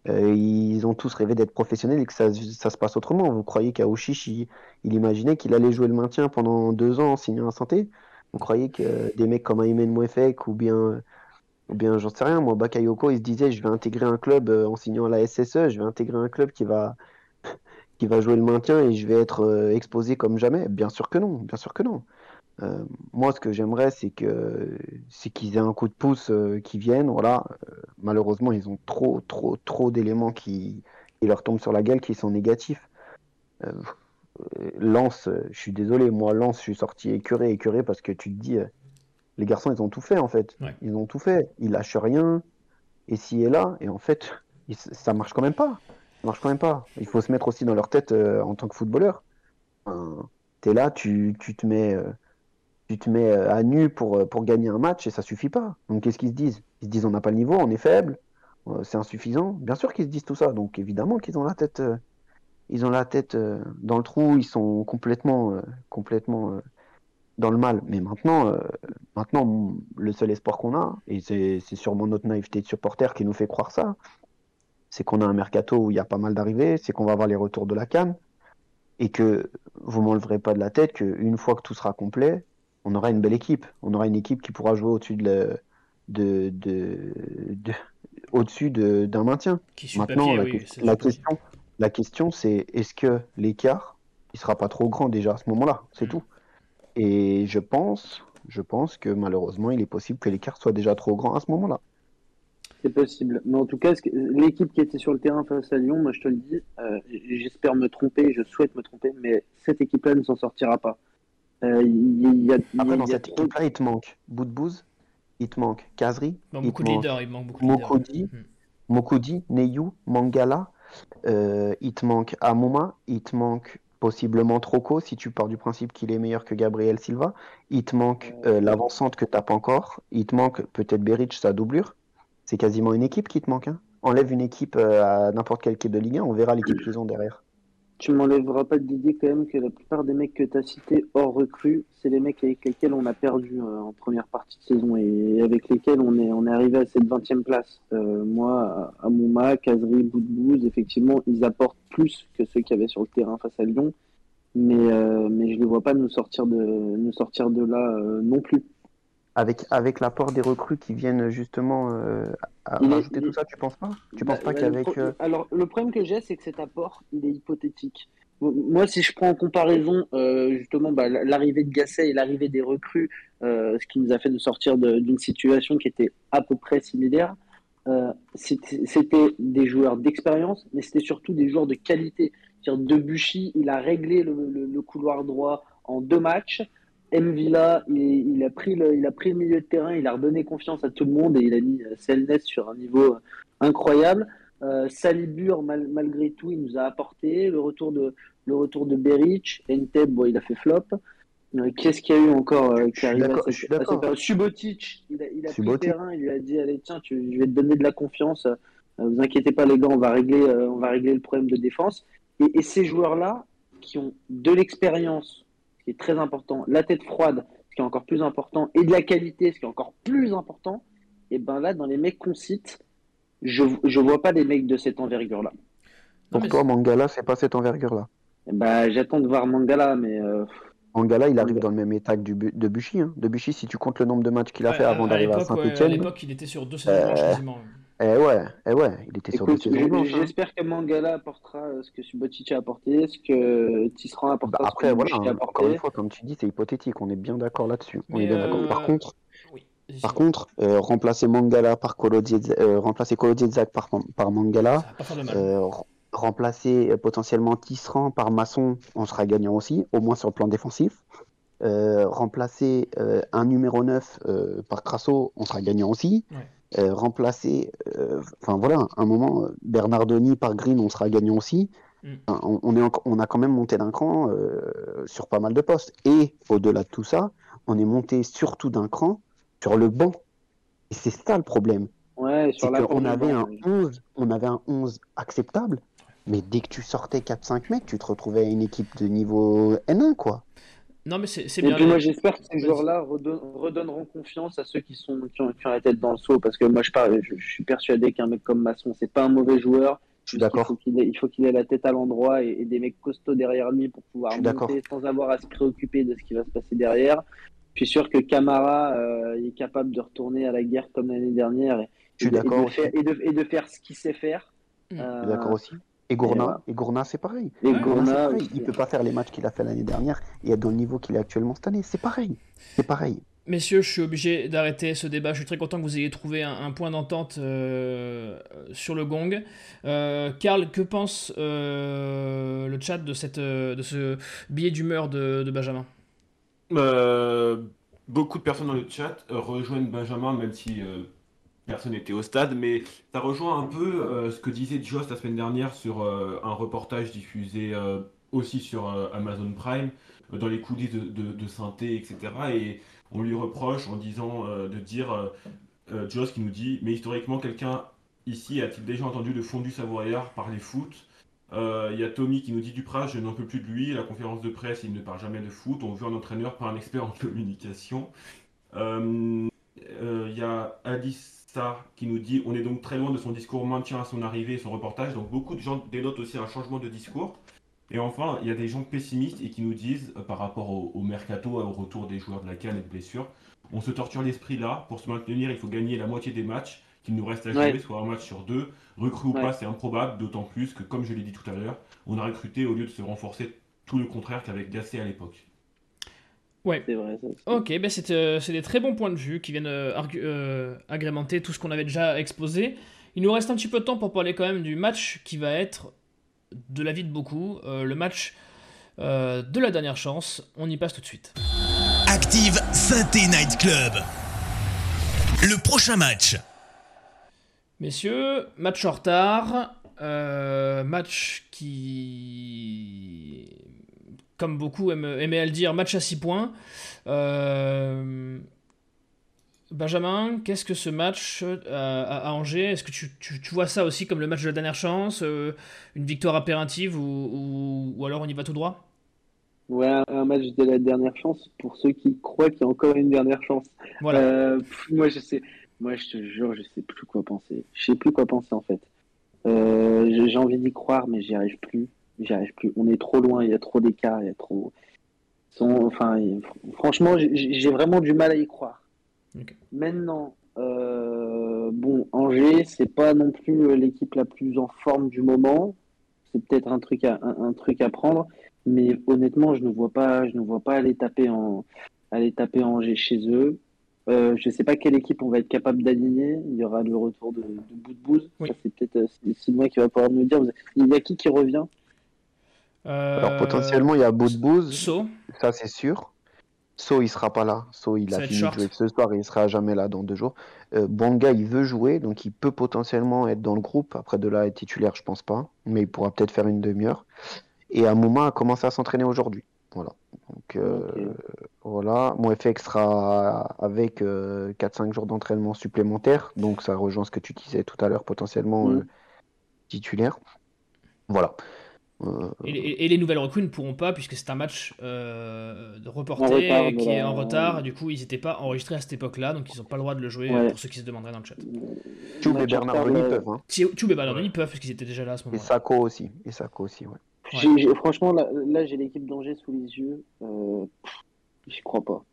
[SPEAKER 5] Euh, ils ont tous rêvé d'être professionnels et que ça, se passe autrement. Vous croyez qu'Aouchiche, il, il, imaginait qu'il allait jouer le maintien pendant deux ans en signant un santé? Vous croyez que des mecs comme Aymen Mouefek ou bien, ou bien j'en sais rien, moi, Bakayoko, il se disait je vais intégrer un club euh, en signant la SSE, je vais intégrer un club qui va, qui va jouer le maintien et je vais être euh, exposé comme jamais? Bien sûr que non, bien sûr que non. Euh, moi, ce que j'aimerais, c'est que c'est qu'ils aient un coup de pouce euh, qui vienne. Voilà. Euh, malheureusement, ils ont trop, trop, trop d'éléments qui, leur tombent sur la gueule, qui sont négatifs. Lance, je suis désolé, moi, Lance, je suis sorti écœuré, écœuré, parce que tu te dis, les garçons, ils ont tout fait, en fait. Ils ont tout fait. Ils lâchent rien. Et s'il est là, et en fait, ça marche quand même pas. Ça marche quand même pas. Il faut se mettre aussi dans leur tête en tant que footballeur. tu es là, tu, tu te mets tu te mets euh, à nu pour, euh, pour gagner un match et ça suffit pas. Donc qu'est-ce qu'ils se disent? Ils se disent on n'a pas le niveau, on est faible, euh, c'est insuffisant. Bien sûr qu'ils se disent tout ça. Donc évidemment qu'ils ont la tête, ils ont la tête dans le trou, ils sont complètement, complètement dans le mal. Mais maintenant, maintenant le seul espoir qu'on a, et c'est sûrement notre naïveté de supporter qui nous fait croire ça, c'est qu'on a un mercato où il y a pas mal d'arrivées, c'est qu'on va avoir les retours de la canne et que vous m'enleverez pas de la tête qu'une fois que tout sera complet, on aura une belle équipe. On aura une équipe qui pourra jouer au-dessus de, de, au-dessus d'un maintien. Maintenant, la, question, la question, c'est est-ce que l'écart, il sera pas trop grand déjà à ce moment-là? C'est tout. Et je pense, je pense que malheureusement, il est possible que l'écart soit déjà trop grand à ce moment-là.
[SPEAKER 4] C'est possible. Mais en tout cas, l'équipe qui était sur le terrain face à Lyon, moi je te le dis, euh, j'espère me tromper, je souhaite me tromper, mais cette équipe-là ne s'en sortira pas.
[SPEAKER 5] Euh, y a, Après, dans cette équipe-là, il te manque Boudbouz, il te manque Kazri,
[SPEAKER 3] il, beaucoup de leaders, il manque beaucoup
[SPEAKER 5] Mokudi, hmm. Mokudi, Neyu, Mangala, euh, il te manque Amouma, il te manque possiblement Troco si tu pars du principe qu'il est meilleur que Gabriel Silva, il te manque euh, l'avancante que tu n'as pas encore, il te manque peut-être Beric, sa doublure. C'est quasiment une équipe qui te manque. Hein. Enlève une équipe à n'importe quelle équipe de Ligue 1, on verra l'équipe qu'ils ont derrière
[SPEAKER 4] tu m'enlèveras pas d'idée quand même que la plupart des mecs que tu as cités hors recrue, c'est les mecs avec lesquels on a perdu euh, en première partie de saison et avec lesquels on est, on est arrivé à cette 20e place. Euh, moi, Amouma, Kazri, Boudbouz, effectivement, ils apportent plus que ceux qui avaient sur le terrain face à Lyon, mais, euh, mais je ne les vois pas nous sortir de, nous sortir de là non plus.
[SPEAKER 5] Avec, avec l'apport des recrues qui viennent justement euh,
[SPEAKER 4] il-
[SPEAKER 5] tout ça, tu penses pas? Tu penses
[SPEAKER 4] Bah,
[SPEAKER 5] pas
[SPEAKER 4] bah,
[SPEAKER 5] qu'avec. euh,
[SPEAKER 4] Alors, le problème que j'ai, c'est que cet apport, il est hypothétique. Moi, si je prends en comparaison euh, justement bah, l'arrivée de Gasset et l'arrivée des recrues, euh, ce qui nous a fait de sortir d'une situation qui était à peu près similaire, c'était c'était des joueurs d'expérience, mais c'était surtout des joueurs de qualité. C'est-à-dire Debuchy, il a réglé le, le- le couloir droit en deux matchs. Mvilla, il, il a pris le, il a pris le milieu de terrain, il a redonné confiance à tout le monde et il a mis euh, Selnes sur un niveau euh, incroyable. Euh, Salibur, mal- malgré tout, il nous a apporté le retour de le retour de Beric. Enteb, bon, il a fait flop. Qu'est-ce qu'il y a eu encore euh, qui arrive à cette- à cette Subotic, il a, il a pris le terrain, il lui a dit allez tiens, tu- je vais te donner de la confiance. Euh, vous inquiétez pas les gars, on va régler, on va régler le problème de défense. Et, et ces joueurs-là, qui ont de l'expérience, ce qui est très important, la tête froide, ce qui est encore plus important, et de la qualité, ce qui est encore plus important, et ben là, dans les mecs qu'on cite, je je vois pas des mecs de cette envergure-là.
[SPEAKER 5] Pour toi, Mangala, c'est pas cette envergure-là.
[SPEAKER 4] Ben, j'attends de voir Mangala, mais euh,
[SPEAKER 5] Mangala, il arrive dans le même état que du, Bu- Debuchy. Hein. Debuchy, si tu comptes le nombre de matchs qu'il a
[SPEAKER 3] Ouais,
[SPEAKER 5] fait avant d'arriver à
[SPEAKER 3] ouais, à
[SPEAKER 5] Saint-Etienne,
[SPEAKER 3] l'époque, il était sur deux saisons
[SPEAKER 5] Euh,
[SPEAKER 3] blanches quasiment.
[SPEAKER 5] Eh ouais, eh ouais, il était sur
[SPEAKER 4] écoute,
[SPEAKER 5] blanches. hein.
[SPEAKER 4] j'espère que Mangala apportera euh, ce que Subotic a apporté, ce que Tisserand
[SPEAKER 5] Bah,
[SPEAKER 4] apportera,
[SPEAKER 5] après,
[SPEAKER 4] ce que
[SPEAKER 5] voilà, hein, encore une fois, comme tu dis, c'est hypothétique. On est bien d'accord là-dessus. On est bien d'accord.
[SPEAKER 3] euh,
[SPEAKER 5] Par contre,
[SPEAKER 3] Oui.
[SPEAKER 5] par contre euh, remplacer Mangala par Kolodiedze- euh, remplacer par, par Mangala, euh, remplacer potentiellement Tisserand par Masson, on sera gagnant aussi, au moins sur le plan défensif. Euh, remplacer euh, un numéro 9 euh, par Crasso, on sera gagnant aussi.
[SPEAKER 3] Ouais.
[SPEAKER 5] Euh, remplacer, euh, enfin voilà, un moment, euh, Bernardoni par Green, on sera gagnant aussi.
[SPEAKER 3] Mm.
[SPEAKER 5] On, on est on a quand même monté d'un cran euh, sur pas mal de postes. Et au-delà de tout ça, on est monté surtout d'un cran sur le banc. Et c'est ça le problème.
[SPEAKER 4] Ouais, sur la du
[SPEAKER 5] avait un
[SPEAKER 4] oui.
[SPEAKER 5] 11, on avait un 11 acceptable, mais dès que tu sortais 4-5 mecs, tu te retrouvais à une équipe de niveau N1, quoi.
[SPEAKER 3] Non, mais c'est c'est
[SPEAKER 4] Et
[SPEAKER 3] bien.
[SPEAKER 4] puis moi j'espère que ces joueurs-là redon- redonneront confiance à ceux qui sont qui ont, qui ont la tête dans le seau parce que moi je, parle, je, je suis persuadé qu'un mec comme Masson c'est pas un mauvais joueur.
[SPEAKER 5] Je suis
[SPEAKER 4] Il
[SPEAKER 5] d'accord.
[SPEAKER 4] faut qu'il ait, il faut qu'il ait la tête à l'endroit et, et des mecs costauds derrière lui pour pouvoir monter sans avoir à se préoccuper de ce qui va se passer derrière. Je suis sûr que Camara euh, est capable de retourner à la guerre comme l'année dernière et,
[SPEAKER 5] Je suis
[SPEAKER 4] et de- et
[SPEAKER 5] d'accord
[SPEAKER 4] de faire, et, de, et de faire ce qu'il sait faire.
[SPEAKER 3] Mm.
[SPEAKER 5] Je
[SPEAKER 4] Euh,
[SPEAKER 5] suis d'accord aussi. Et Gourna,
[SPEAKER 4] et voilà.
[SPEAKER 5] et Gourna, c'est pareil.
[SPEAKER 4] Et
[SPEAKER 5] Gourna, pareil. Il peut pas faire les matchs qu'il a fait l'année dernière et être dans le niveau qu'il est actuellement cette année. C'est pareil. C'est pareil.
[SPEAKER 3] Messieurs, je suis obligé d'arrêter ce débat. Je suis très content que vous ayez trouvé un, un point d'entente euh, sur le gong. Euh, Karl, que pense euh, le chat de, cette, euh, de ce billet d'humeur de, de Benjamin?
[SPEAKER 2] Euh, beaucoup de personnes dans le chat rejoignent Benjamin, même si euh, personne n'était au stade, mais ça rejoint un peu euh, ce que disait Joss la semaine dernière sur euh, un reportage diffusé euh, aussi sur Amazon Prime, dans les coulisses de, de, de synthé, etc. Et on lui reproche en disant de dire, Joss qui nous dit, mais historiquement, quelqu'un ici a-t-il déjà entendu le fondu savoyard parler foot? Il y a Tommy qui nous dit Duprat, je n'en peux plus de lui. La conférence de presse, il ne parle jamais de foot. On veut un entraîneur, pas un expert en communication. Il y a Qui nous dit On est donc très loin de son discours maintien à son arrivée et son reportage. Donc beaucoup de gens dénotent aussi un changement de discours. Et enfin, il y a des gens pessimistes et qui nous disent, euh, par rapport au, au mercato, au retour des joueurs de la canne et de blessures, on se torture l'esprit là. Pour se maintenir, il faut gagner la moitié des matchs qu'il nous reste à jouer,
[SPEAKER 4] Ouais.
[SPEAKER 2] soit un match sur deux. Recrue ou
[SPEAKER 4] Ouais.
[SPEAKER 2] pas, c'est improbable, d'autant plus que, comme je l'ai dit tout à l'heure, on a recruté au lieu de se renforcer tout le contraire qu'avec Gasset à l'époque.
[SPEAKER 4] C'est vrai. ça.
[SPEAKER 3] Ok, ben c'est euh, c'est des très bons points de vue qui viennent euh, euh, agrémenter tout ce qu'on avait déjà exposé. Il nous reste un petit peu de temps pour parler quand même du match qui va être, de l'avis de beaucoup, euh, le match euh, de la dernière chance. On y passe tout de suite.
[SPEAKER 1] Active Synthé Night Club. Le prochain match.
[SPEAKER 3] Messieurs, match en retard, euh, match qui, comme beaucoup aimaient à le dire, match à 6 points. Euh, Benjamin, qu'est-ce que ce match à, à Angers Est-ce que tu, tu- tu vois ça aussi comme le match de la dernière chance, euh, une victoire impérative ou, ou- ou alors on y va tout droit?
[SPEAKER 4] Ouais, un- match de la dernière chance pour ceux qui croient qu'il y a encore une dernière chance.
[SPEAKER 3] Voilà.
[SPEAKER 4] Euh, pff, moi, je sais, moi, je te jure, je sais plus quoi penser. Je sais plus quoi penser en fait. Euh, j'ai envie d'y croire, mais j'y arrive plus. J'y arrive plus. On est trop loin. Il y a trop d'écart. Il y a trop. Son- enfin, franchement, j'ai vraiment du mal à y croire. Maintenant, euh, bon, Angers, c'est pas non plus l'équipe la plus en forme du moment. C'est peut-être un truc à un, un truc à prendre, mais honnêtement, je ne vois pas, je ne vois pas aller taper en aller taper Angers chez eux. Euh, je ne sais pas quelle équipe on va être capable d'aligner. Il y aura le retour de, de.
[SPEAKER 3] Oui.
[SPEAKER 4] Ça, C'est peut-être euh, Sylvain qui va pouvoir nous dire. Il y a qui qui revient?
[SPEAKER 5] Alors
[SPEAKER 3] Euh,
[SPEAKER 5] potentiellement, il y a Boudbouz,
[SPEAKER 3] So,
[SPEAKER 5] ça c'est sûr. So, il sera pas là. So, il a fini de jouer ce soir et il sera jamais là dans deux jours. Euh, Bonga, il veut jouer, donc il peut potentiellement être dans le groupe. Après de là, être titulaire, je pense pas, mais il pourra peut-être faire une demi-heure. Et Amouma a commencé à s'entraîner aujourd'hui. Voilà. Donc euh, voilà. Moefex sera avec euh, 4-5 jours d'entraînement supplémentaires, donc ça rejoint ce que tu disais tout à l'heure, potentiellement
[SPEAKER 4] Mhm.
[SPEAKER 5] euh, titulaire. Voilà. Euh,
[SPEAKER 3] et, et- et les nouvelles recrues ne pourront pas, puisque c'est un match euh, reporté
[SPEAKER 4] retard
[SPEAKER 3] qui est en retard. et Du coup, ils n'étaient pas enregistrés à cette époque-là, donc ils n'ont pas le droit de le jouer
[SPEAKER 4] Ouais.
[SPEAKER 3] pour ceux qui se demanderaient dans le chat.
[SPEAKER 5] Tchoub et
[SPEAKER 4] Match en
[SPEAKER 5] Bernard
[SPEAKER 4] retard,
[SPEAKER 5] Denis
[SPEAKER 4] là.
[SPEAKER 5] peuvent. Hein.
[SPEAKER 3] Tchoub et Bernard
[SPEAKER 2] Ouais.
[SPEAKER 3] Denis peuvent, parce qu'ils étaient déjà là à ce
[SPEAKER 5] Et
[SPEAKER 3] moment-là.
[SPEAKER 5] Sako aussi. Et Sako aussi, ouais.
[SPEAKER 4] Franchement, là, là, j'ai l'équipe d'Angers sous les yeux. Euh, J'y crois pas.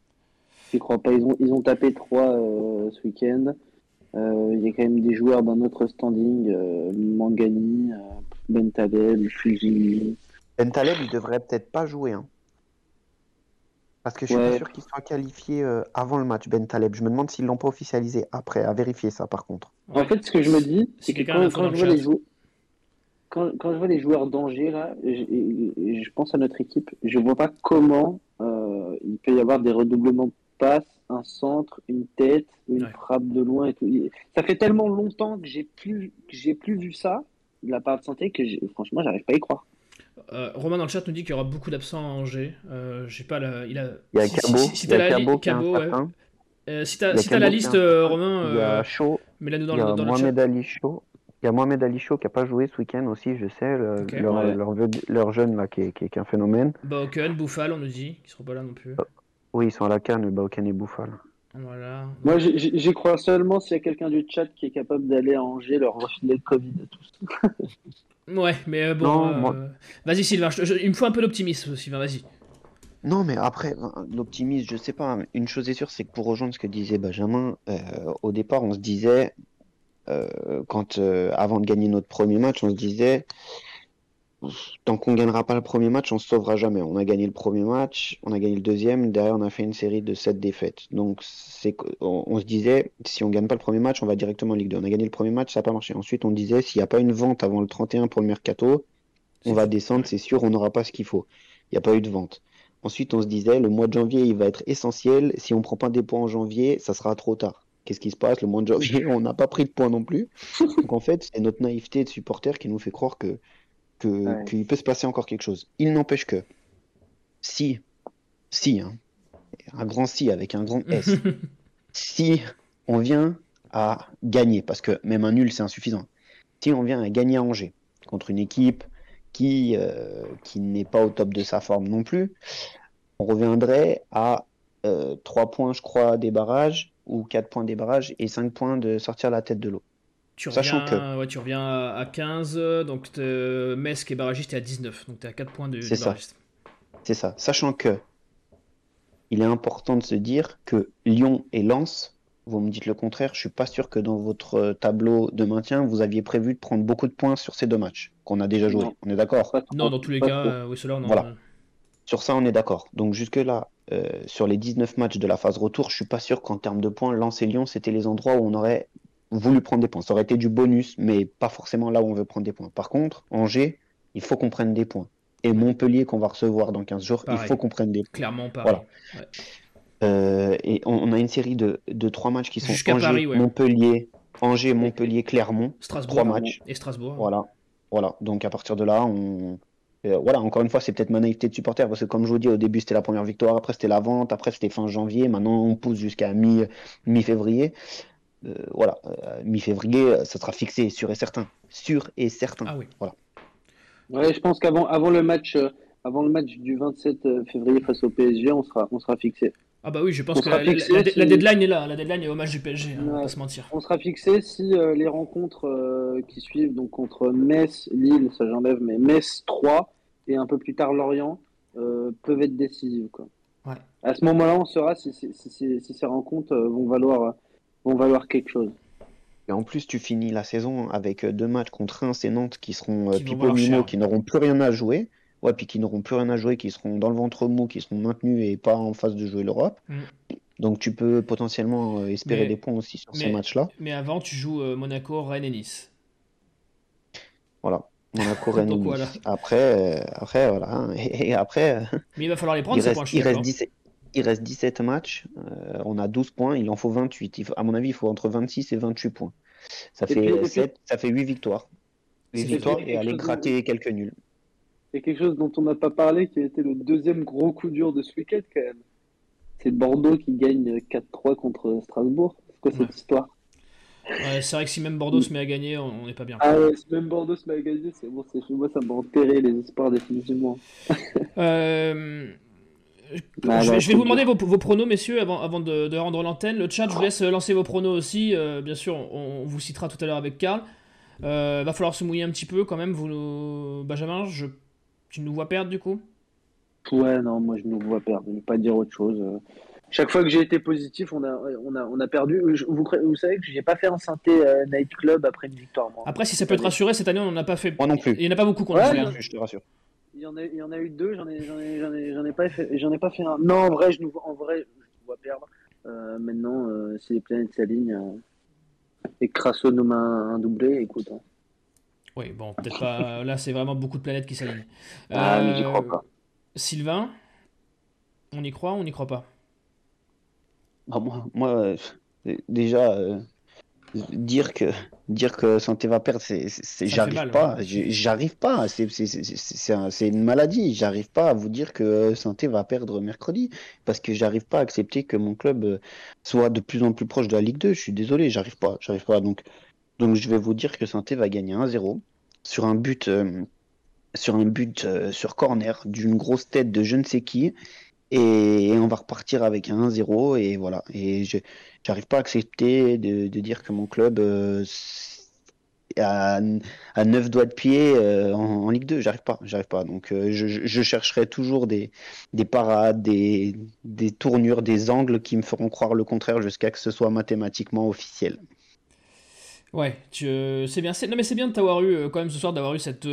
[SPEAKER 4] J'y crois pas. Ils ont, ils ont tapé 3 ce week-end. Euh, Il y a quand même des joueurs d'un autre standing. euh, Euh, Bentaleb, Fujimi.
[SPEAKER 5] Bentaleb, il devrait peut-être pas jouer. Hein. Parce que je suis
[SPEAKER 4] Ouais.
[SPEAKER 5] pas sûr qu'il soit qualifié euh, avant le match, Bentaleb. Je me demande s'ils l'ont pas officialisé après, à vérifier ça par contre.
[SPEAKER 3] Ouais.
[SPEAKER 4] En fait, ce que je me dis, c'est que quand, je vois les joueurs, quand, quand je vois les joueurs d'Angers là, je pense à notre équipe, je vois pas comment euh, il peut y avoir des redoublements de passes, un centre, une tête, une
[SPEAKER 3] Ouais.
[SPEAKER 4] frappe de loin et tout. Ça fait tellement longtemps que j'ai plus, que j'ai plus vu ça de la part de santé que franchement, j'arrive pas à y croire.
[SPEAKER 3] Euh, Romain dans le chat nous dit qu'il y aura beaucoup d'absents à Angers. Euh, j'ai pas la, il a.
[SPEAKER 5] Il y a
[SPEAKER 3] si,
[SPEAKER 5] Cabo,
[SPEAKER 3] si- si t'as la, li- ouais. Euh, si t'as si la
[SPEAKER 5] est
[SPEAKER 3] liste, euh. Romain,
[SPEAKER 5] Il y a
[SPEAKER 3] euh,
[SPEAKER 5] Chaud,
[SPEAKER 3] mets-la nous dans,
[SPEAKER 5] il y
[SPEAKER 3] le,
[SPEAKER 5] a
[SPEAKER 3] dans le chat.
[SPEAKER 5] Mohamed Ali Chaud. Il y a Mohamed Ali Chaud qui a pas joué ce week-end aussi, je sais. le- leur,
[SPEAKER 4] Ouais.
[SPEAKER 5] leur, leur jeune là qui est, qui est- qui est un phénomène.
[SPEAKER 3] Bauken, Bouffal, on nous dit, qui seront pas là non plus.
[SPEAKER 5] Oui, ils sont à la canne, Baoken et Bouffal.
[SPEAKER 3] Voilà.
[SPEAKER 4] Moi, j'y- crois seulement s'il y a quelqu'un du chat qui est capable d'aller à Angers leur refiler le Covid à tous.
[SPEAKER 3] Ouais, mais euh, bon.
[SPEAKER 5] Non,
[SPEAKER 3] euh,
[SPEAKER 5] moi-
[SPEAKER 3] Vas-y, Sylvain, je- je- il me faut un peu d'optimisme, Sylvain, vas-y.
[SPEAKER 5] Non, mais après, euh, l'optimisme, je sais pas. Une chose est sûre, c'est que pour rejoindre ce que disait Benjamin, euh, au départ, on se disait, euh, quand, euh, avant de gagner notre premier match, on se disait, tant qu'on gagnera pas le premier match, on se sauvera jamais. On a gagné le premier match, on a gagné le deuxième, derrière, on a fait une série de sept défaites. Donc, c'est, on, on se disait, si on gagne pas le premier match, on va directement en Ligue 2. On a gagné le premier match, ça n'a pas marché. Ensuite, on disait, s'il n'y a pas une vente avant le 31 pour le mercato, on va descendre, c'est sûr, on n'aura pas ce qu'il faut. Il n'y a pas eu de vente. Ensuite, on se disait, le mois de janvier, il va être essentiel. Si on prend pas des points en janvier, ça sera trop tard. Qu'est-ce qui se passe? Le mois de janvier, on n'a pas pris de points non plus. Donc, en fait, c'est notre naïveté de supporter qui nous fait croire que, que,
[SPEAKER 4] Ouais.
[SPEAKER 5] qu'il peut se passer encore quelque chose. Il n'empêche que, si, si, hein, un grand si avec un grand S, si on vient à gagner, parce que même un nul, c'est insuffisant. Si on vient à gagner à Angers contre une équipe qui, euh, qui n'est pas au top de sa forme non plus, on reviendrait à euh, 3 points, je crois, des barrages, ou 4 points des barrages, et 5 points de sortir la tête de l'eau.
[SPEAKER 3] Tu
[SPEAKER 5] Sachant
[SPEAKER 3] reviens, ouais, tu reviens à à 15, donc t'es- Metz qui est barragiste est à 19, donc t'es à 4 points de,
[SPEAKER 5] C'est ça. C'est ça. Sachant que il est important de se dire que Lyon et Lens, vous me dites le contraire, je suis pas sûr que dans votre euh, tableau de maintien, vous aviez prévu de prendre beaucoup de points sur ces deux matchs qu'on a déjà joués.
[SPEAKER 4] Non.
[SPEAKER 5] On est d'accord?
[SPEAKER 3] Non, dans tous les cas, euh, oui, cela, non.
[SPEAKER 5] Voilà. Sur ça, on est d'accord. Donc jusque-là, euh, sur les 19 matchs de la phase retour, je suis pas sûr qu'en termes de points, Lens et Lyon, c'était les endroits où on aurait voulu prendre des points. Ça aurait été du bonus, mais pas forcément là où on veut prendre des points. Par contre, Angers, il faut qu'on prenne des points. Et Montpellier, qu'on va recevoir dans 15 jours,
[SPEAKER 3] Pareil.
[SPEAKER 5] il faut qu'on prenne des points.
[SPEAKER 3] Clairement, pareil.
[SPEAKER 5] Voilà. Euh, et on, on a une série de, de trois matchs qui sont
[SPEAKER 3] Jusqu'à
[SPEAKER 5] Angers,
[SPEAKER 3] Paris, ouais.
[SPEAKER 5] Montpellier, Angers, Montpellier, Clermont.
[SPEAKER 3] Strasbourg.
[SPEAKER 5] Trois matchs.
[SPEAKER 3] Et Strasbourg.
[SPEAKER 5] Voilà. Voilà. Donc à partir de là, on. euh, voilà, encore une fois, c'est peut-être ma naïveté de supporter, parce que comme je vous dis, au début c'était la première victoire, après c'était la vente, après c'était fin janvier, maintenant on pousse jusqu'à mi, mi-février. Euh, voilà, euh, mi-février, euh, ça sera fixé, sûr et certain. Sûr et certain.
[SPEAKER 3] Ah oui.
[SPEAKER 5] Voilà.
[SPEAKER 4] Ouais, je pense qu'avant avant le match euh, avant le match du 27 février face au PSG, on sera on sera fixé.
[SPEAKER 3] Ah bah oui, je pense
[SPEAKER 4] On
[SPEAKER 3] que la, la-
[SPEAKER 4] fixé
[SPEAKER 3] la- la
[SPEAKER 4] si-
[SPEAKER 3] deadline est là. La deadline est au match du PSG, hein, on va pas se mentir.
[SPEAKER 4] On sera fixé si euh, les rencontres euh, qui suivent donc contre Metz, Lille, ça j'enlève, mais Metz 3 et un peu plus tard Lorient euh, peuvent être décisives quoi.
[SPEAKER 3] Ouais.
[SPEAKER 4] À ce moment-là, on saura si, si, si, si- si ces rencontres euh, vont valoir, vont valoir quelque chose.
[SPEAKER 5] Et en plus, tu finis la saison avec euh, deux matchs contre Reims et Nantes qui seront euh,
[SPEAKER 3] Qui vont
[SPEAKER 5] pipo mimo,
[SPEAKER 3] cher.
[SPEAKER 5] qui n'auront plus rien à jouer. Ouais, puis qui n'auront plus rien à jouer, qui seront dans le ventre mou, qui seront maintenus et pas en phase de jouer l'Europe.
[SPEAKER 3] Mm.
[SPEAKER 5] Donc tu peux potentiellement euh, espérer
[SPEAKER 3] Mais-
[SPEAKER 5] des points aussi sur ces matchs-là.
[SPEAKER 3] Mais avant, tu joues Monaco, Rennes et Nice.
[SPEAKER 5] Voilà. Monaco, Rennes et Nice.
[SPEAKER 3] voilà.
[SPEAKER 5] Après, euh, après, voilà. hein. Et, et après,
[SPEAKER 3] Mais il va falloir les prendre, ces points, je suis
[SPEAKER 5] il reste
[SPEAKER 3] d'accord.
[SPEAKER 5] 17, il reste 17 matchs. euh, on a 12 points. Il en faut 28. Il faut- à mon avis, il faut entre 26 et 28 points. Ça
[SPEAKER 4] Et
[SPEAKER 5] fait,
[SPEAKER 4] puis- et
[SPEAKER 5] euh,
[SPEAKER 4] puis-
[SPEAKER 5] sept- ça fait 8 victoires. 8
[SPEAKER 3] C'est
[SPEAKER 5] victoires et aller gratter quelques nuls.
[SPEAKER 4] Il y a quelque chose dont on n'a pas parlé qui a été le deuxième gros coup dur de ce week-end quand même. C'est Bordeaux qui gagne 4-3 contre Strasbourg. C'est quoi cette
[SPEAKER 3] Ouais.
[SPEAKER 4] histoire?
[SPEAKER 3] Ouais, c'est vrai que si même Bordeaux se met à gagner, on on n'est pas bien.
[SPEAKER 4] Ah ouais, si même Bordeaux se met à gagner, c'est bon, c'est moi ça m'a enterré les espoirs définitivement.
[SPEAKER 3] Euh,
[SPEAKER 4] Bah,
[SPEAKER 3] je, vais, je vais vous demander vos, vos pronos, messieurs, avant, avant de, de rendre l'antenne. Le chat, je vous laisse lancer vos pronos aussi. Euh, bien sûr, on, on vous citera tout à l'heure avec Karl. Euh, va falloir se mouiller un petit peu quand même. Vous, nous- Benjamin, je, tu nous vois perdre du coup?
[SPEAKER 4] Ouais, non, moi je nous vois perdre. Je ne vais pas dire autre chose. Euh, Chaque fois que j'ai été positif, on a, on a, on a perdu. Je- Vous, savez que j'ai pas fait un synthé euh, nightclub après une victoire, moi.
[SPEAKER 3] Après, si ça peut te rassurer, cette année, on n'en a pas fait.
[SPEAKER 5] Moi non plus.
[SPEAKER 3] Il n'y en a pas beaucoup qu'on
[SPEAKER 4] Ouais,
[SPEAKER 3] a fait. hein.
[SPEAKER 5] Je te rassure.
[SPEAKER 4] Il y en a, il y en a eu deux, j'en ai, j'en ai, j'en ai, j'en ai pas fait, j'en ai pas fait un. Non, en vrai, je nous vois, en vrai, je nous vois perdre. Euh, maintenant, euh, si les planètes s'alignent euh, et que Crasso nous met un, doublé, écoute. hein.
[SPEAKER 3] Oui, bon, peut-être pas. Là, c'est vraiment beaucoup de planètes qui s'alignent.
[SPEAKER 4] Ah, mais j'y
[SPEAKER 3] Euh,
[SPEAKER 4] crois pas.
[SPEAKER 3] Sylvain, on y croit ou on n'y croit pas?
[SPEAKER 5] Bah, moi, moi euh, déjà, euh, dire que dire que Santé va perdre, c'est, j'arrive pas.
[SPEAKER 3] ouais.
[SPEAKER 5] J'arrive pas. C'est, c'est, c'est, c'est- c'est un- c'est une maladie. J'arrive pas à vous dire que Santé va perdre mercredi parce que j'arrive pas à accepter que mon club euh, soit de plus en plus proche de la Ligue 2. Je suis désolé, j'arrive pas. J'arrive pas. Donc, donc je vais vous dire que Santé va gagner 1-0 sur un but. euh, sur un but euh, sur corner d'une grosse tête de je ne sais qui et on va repartir avec un 1-0 et voilà et je j'arrive pas à accepter de, de dire que mon club euh, a, a 9 doigts de pied euh, en, Ligue 2 j'arrive pas j'arrive pas donc euh, je, je- chercherai toujours des, des parades des, des tournures des angles qui me feront croire le contraire jusqu'à que ce soit mathématiquement officiel
[SPEAKER 3] Ouais, euh, c'est bien. Non, mais c'est bien de t'avoir eu, quand même, ce soir, d'avoir eu cette.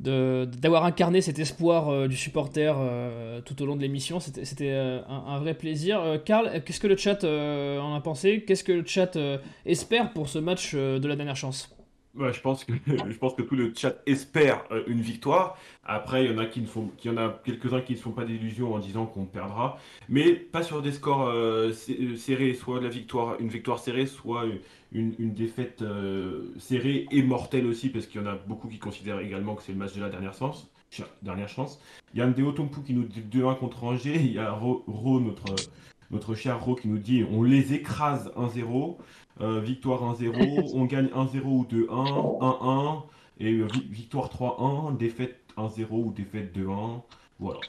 [SPEAKER 3] D'avoir incarné cet espoir euh, du supporter euh, tout au long de l'émission. C'était euh, un, vrai plaisir. Karl, qu'est-ce que le chat en a pensé? Qu'est-ce que le chat espère pour ce match de la dernière chance?
[SPEAKER 2] Je pense que je pense que tout le chat espère une victoire. Après, il y en a qui ne font, en a quelques-uns qui ne font pas d'illusions en disant qu'on perdra, mais pas sur des scores serrés, soit la victoire, une victoire serrée, soit une, une défaite euh, serrée et mortelle aussi, parce qu'il y en a beaucoup qui considèrent également que c'est le match de la dernière chance. ch- Dernière chance. Il y a Ndeo Tompu qui nous dit 2-1 contre Angers. Il y a Ro, Ro, notre, notre cher Ro, qui nous dit on les écrase 1-0. Euh, victoire 1-0, on gagne 1-0 ou 2-1, 1-1, et vi- victoire 3-1, défaite 1-0 ou défaite 2-1, voilà.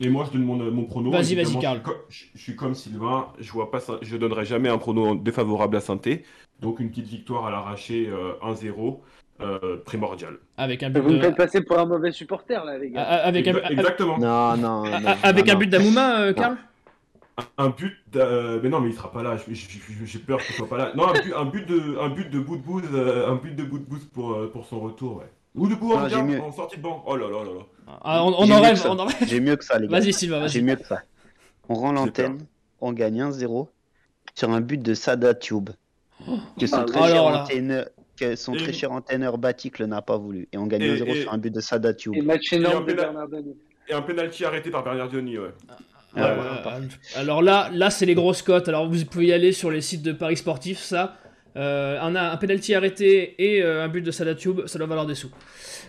[SPEAKER 2] Et moi je donne mon, mon prono.
[SPEAKER 3] Vas-y, vas-y, Karl.
[SPEAKER 2] Je, suis je- comme Sylvain, je vois pas ça, je donnerai jamais un prono défavorable à Sainté, donc une petite victoire à l'arraché euh, 1-0, euh, primordial.
[SPEAKER 3] Avec un but
[SPEAKER 4] Vous me
[SPEAKER 3] de-
[SPEAKER 4] faites passer pour un mauvais supporter là, les gars.
[SPEAKER 3] a- avec un,
[SPEAKER 2] Exactement.
[SPEAKER 5] non non, non,
[SPEAKER 3] a- avec
[SPEAKER 5] non,
[SPEAKER 3] un but d'Amouma, euh, Karl?
[SPEAKER 2] Un but, mais non, mais il sera pas là. J'ai peur qu'il soit pas là. Non, un but, un but de, un but de bout de bout, un but de bout de pour, euh, pour son retour, ouais. Ou en,
[SPEAKER 5] Ah, j'ai mieux.
[SPEAKER 2] en sortie de banc. Oh là là là là.
[SPEAKER 3] Ah, On, on
[SPEAKER 5] J'ai
[SPEAKER 3] en rêve, on en rêve.
[SPEAKER 5] J'ai mieux que ça les gars.
[SPEAKER 3] Vas-y, Sylvain,
[SPEAKER 5] J'ai
[SPEAKER 3] vas-y.
[SPEAKER 5] mieux que ça. On rend l'antenne, on gagne 1-0 sur un but de Sada Tube. Que son,
[SPEAKER 4] Ah,
[SPEAKER 5] très, cher entraîneur, que son
[SPEAKER 2] Et-
[SPEAKER 5] très cher entraîneur Baticle n'a pas voulu. Et on gagne
[SPEAKER 2] Et-
[SPEAKER 5] 1-0
[SPEAKER 2] et-
[SPEAKER 5] sur un but de Sada Tube.
[SPEAKER 4] Et match
[SPEAKER 2] Et un
[SPEAKER 4] de.
[SPEAKER 2] Et penalty arrêté par Bernardoni, ouais.
[SPEAKER 5] Ouais,
[SPEAKER 3] alors là, là c'est les grosses cotes. Alors vous pouvez y aller sur les sites de paris sportifs, ça. Euh, un, un penalty arrêté et euh, un but de Sadatube, ça doit valoir des sous.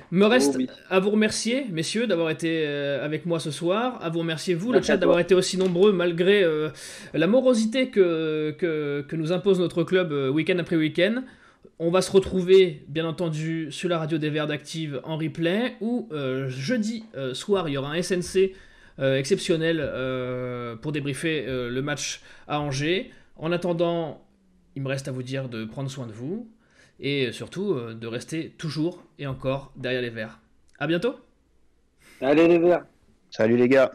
[SPEAKER 3] Me reste
[SPEAKER 4] Oh oui.
[SPEAKER 3] à vous remercier, messieurs, d'avoir été euh, avec moi ce soir. À vous remercier, vous, le chat, d'avoir été aussi nombreux malgré la morosité que, que, que nous impose notre club week-end après week-end. On va se retrouver, bien entendu, sur la radio des Verts d'Active en replay, où jeudi soir, il y aura un SNC exceptionnel pour débriefer le match à Angers. En attendant, il me reste à vous dire de prendre soin de vous et surtout euh, de rester toujours et encore derrière les verts. À bientôt
[SPEAKER 4] Allez les verts.
[SPEAKER 5] Salut les gars.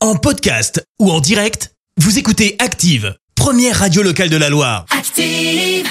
[SPEAKER 1] En podcast ou en direct, vous écoutez Active, première radio locale de la Loire.
[SPEAKER 6] Active.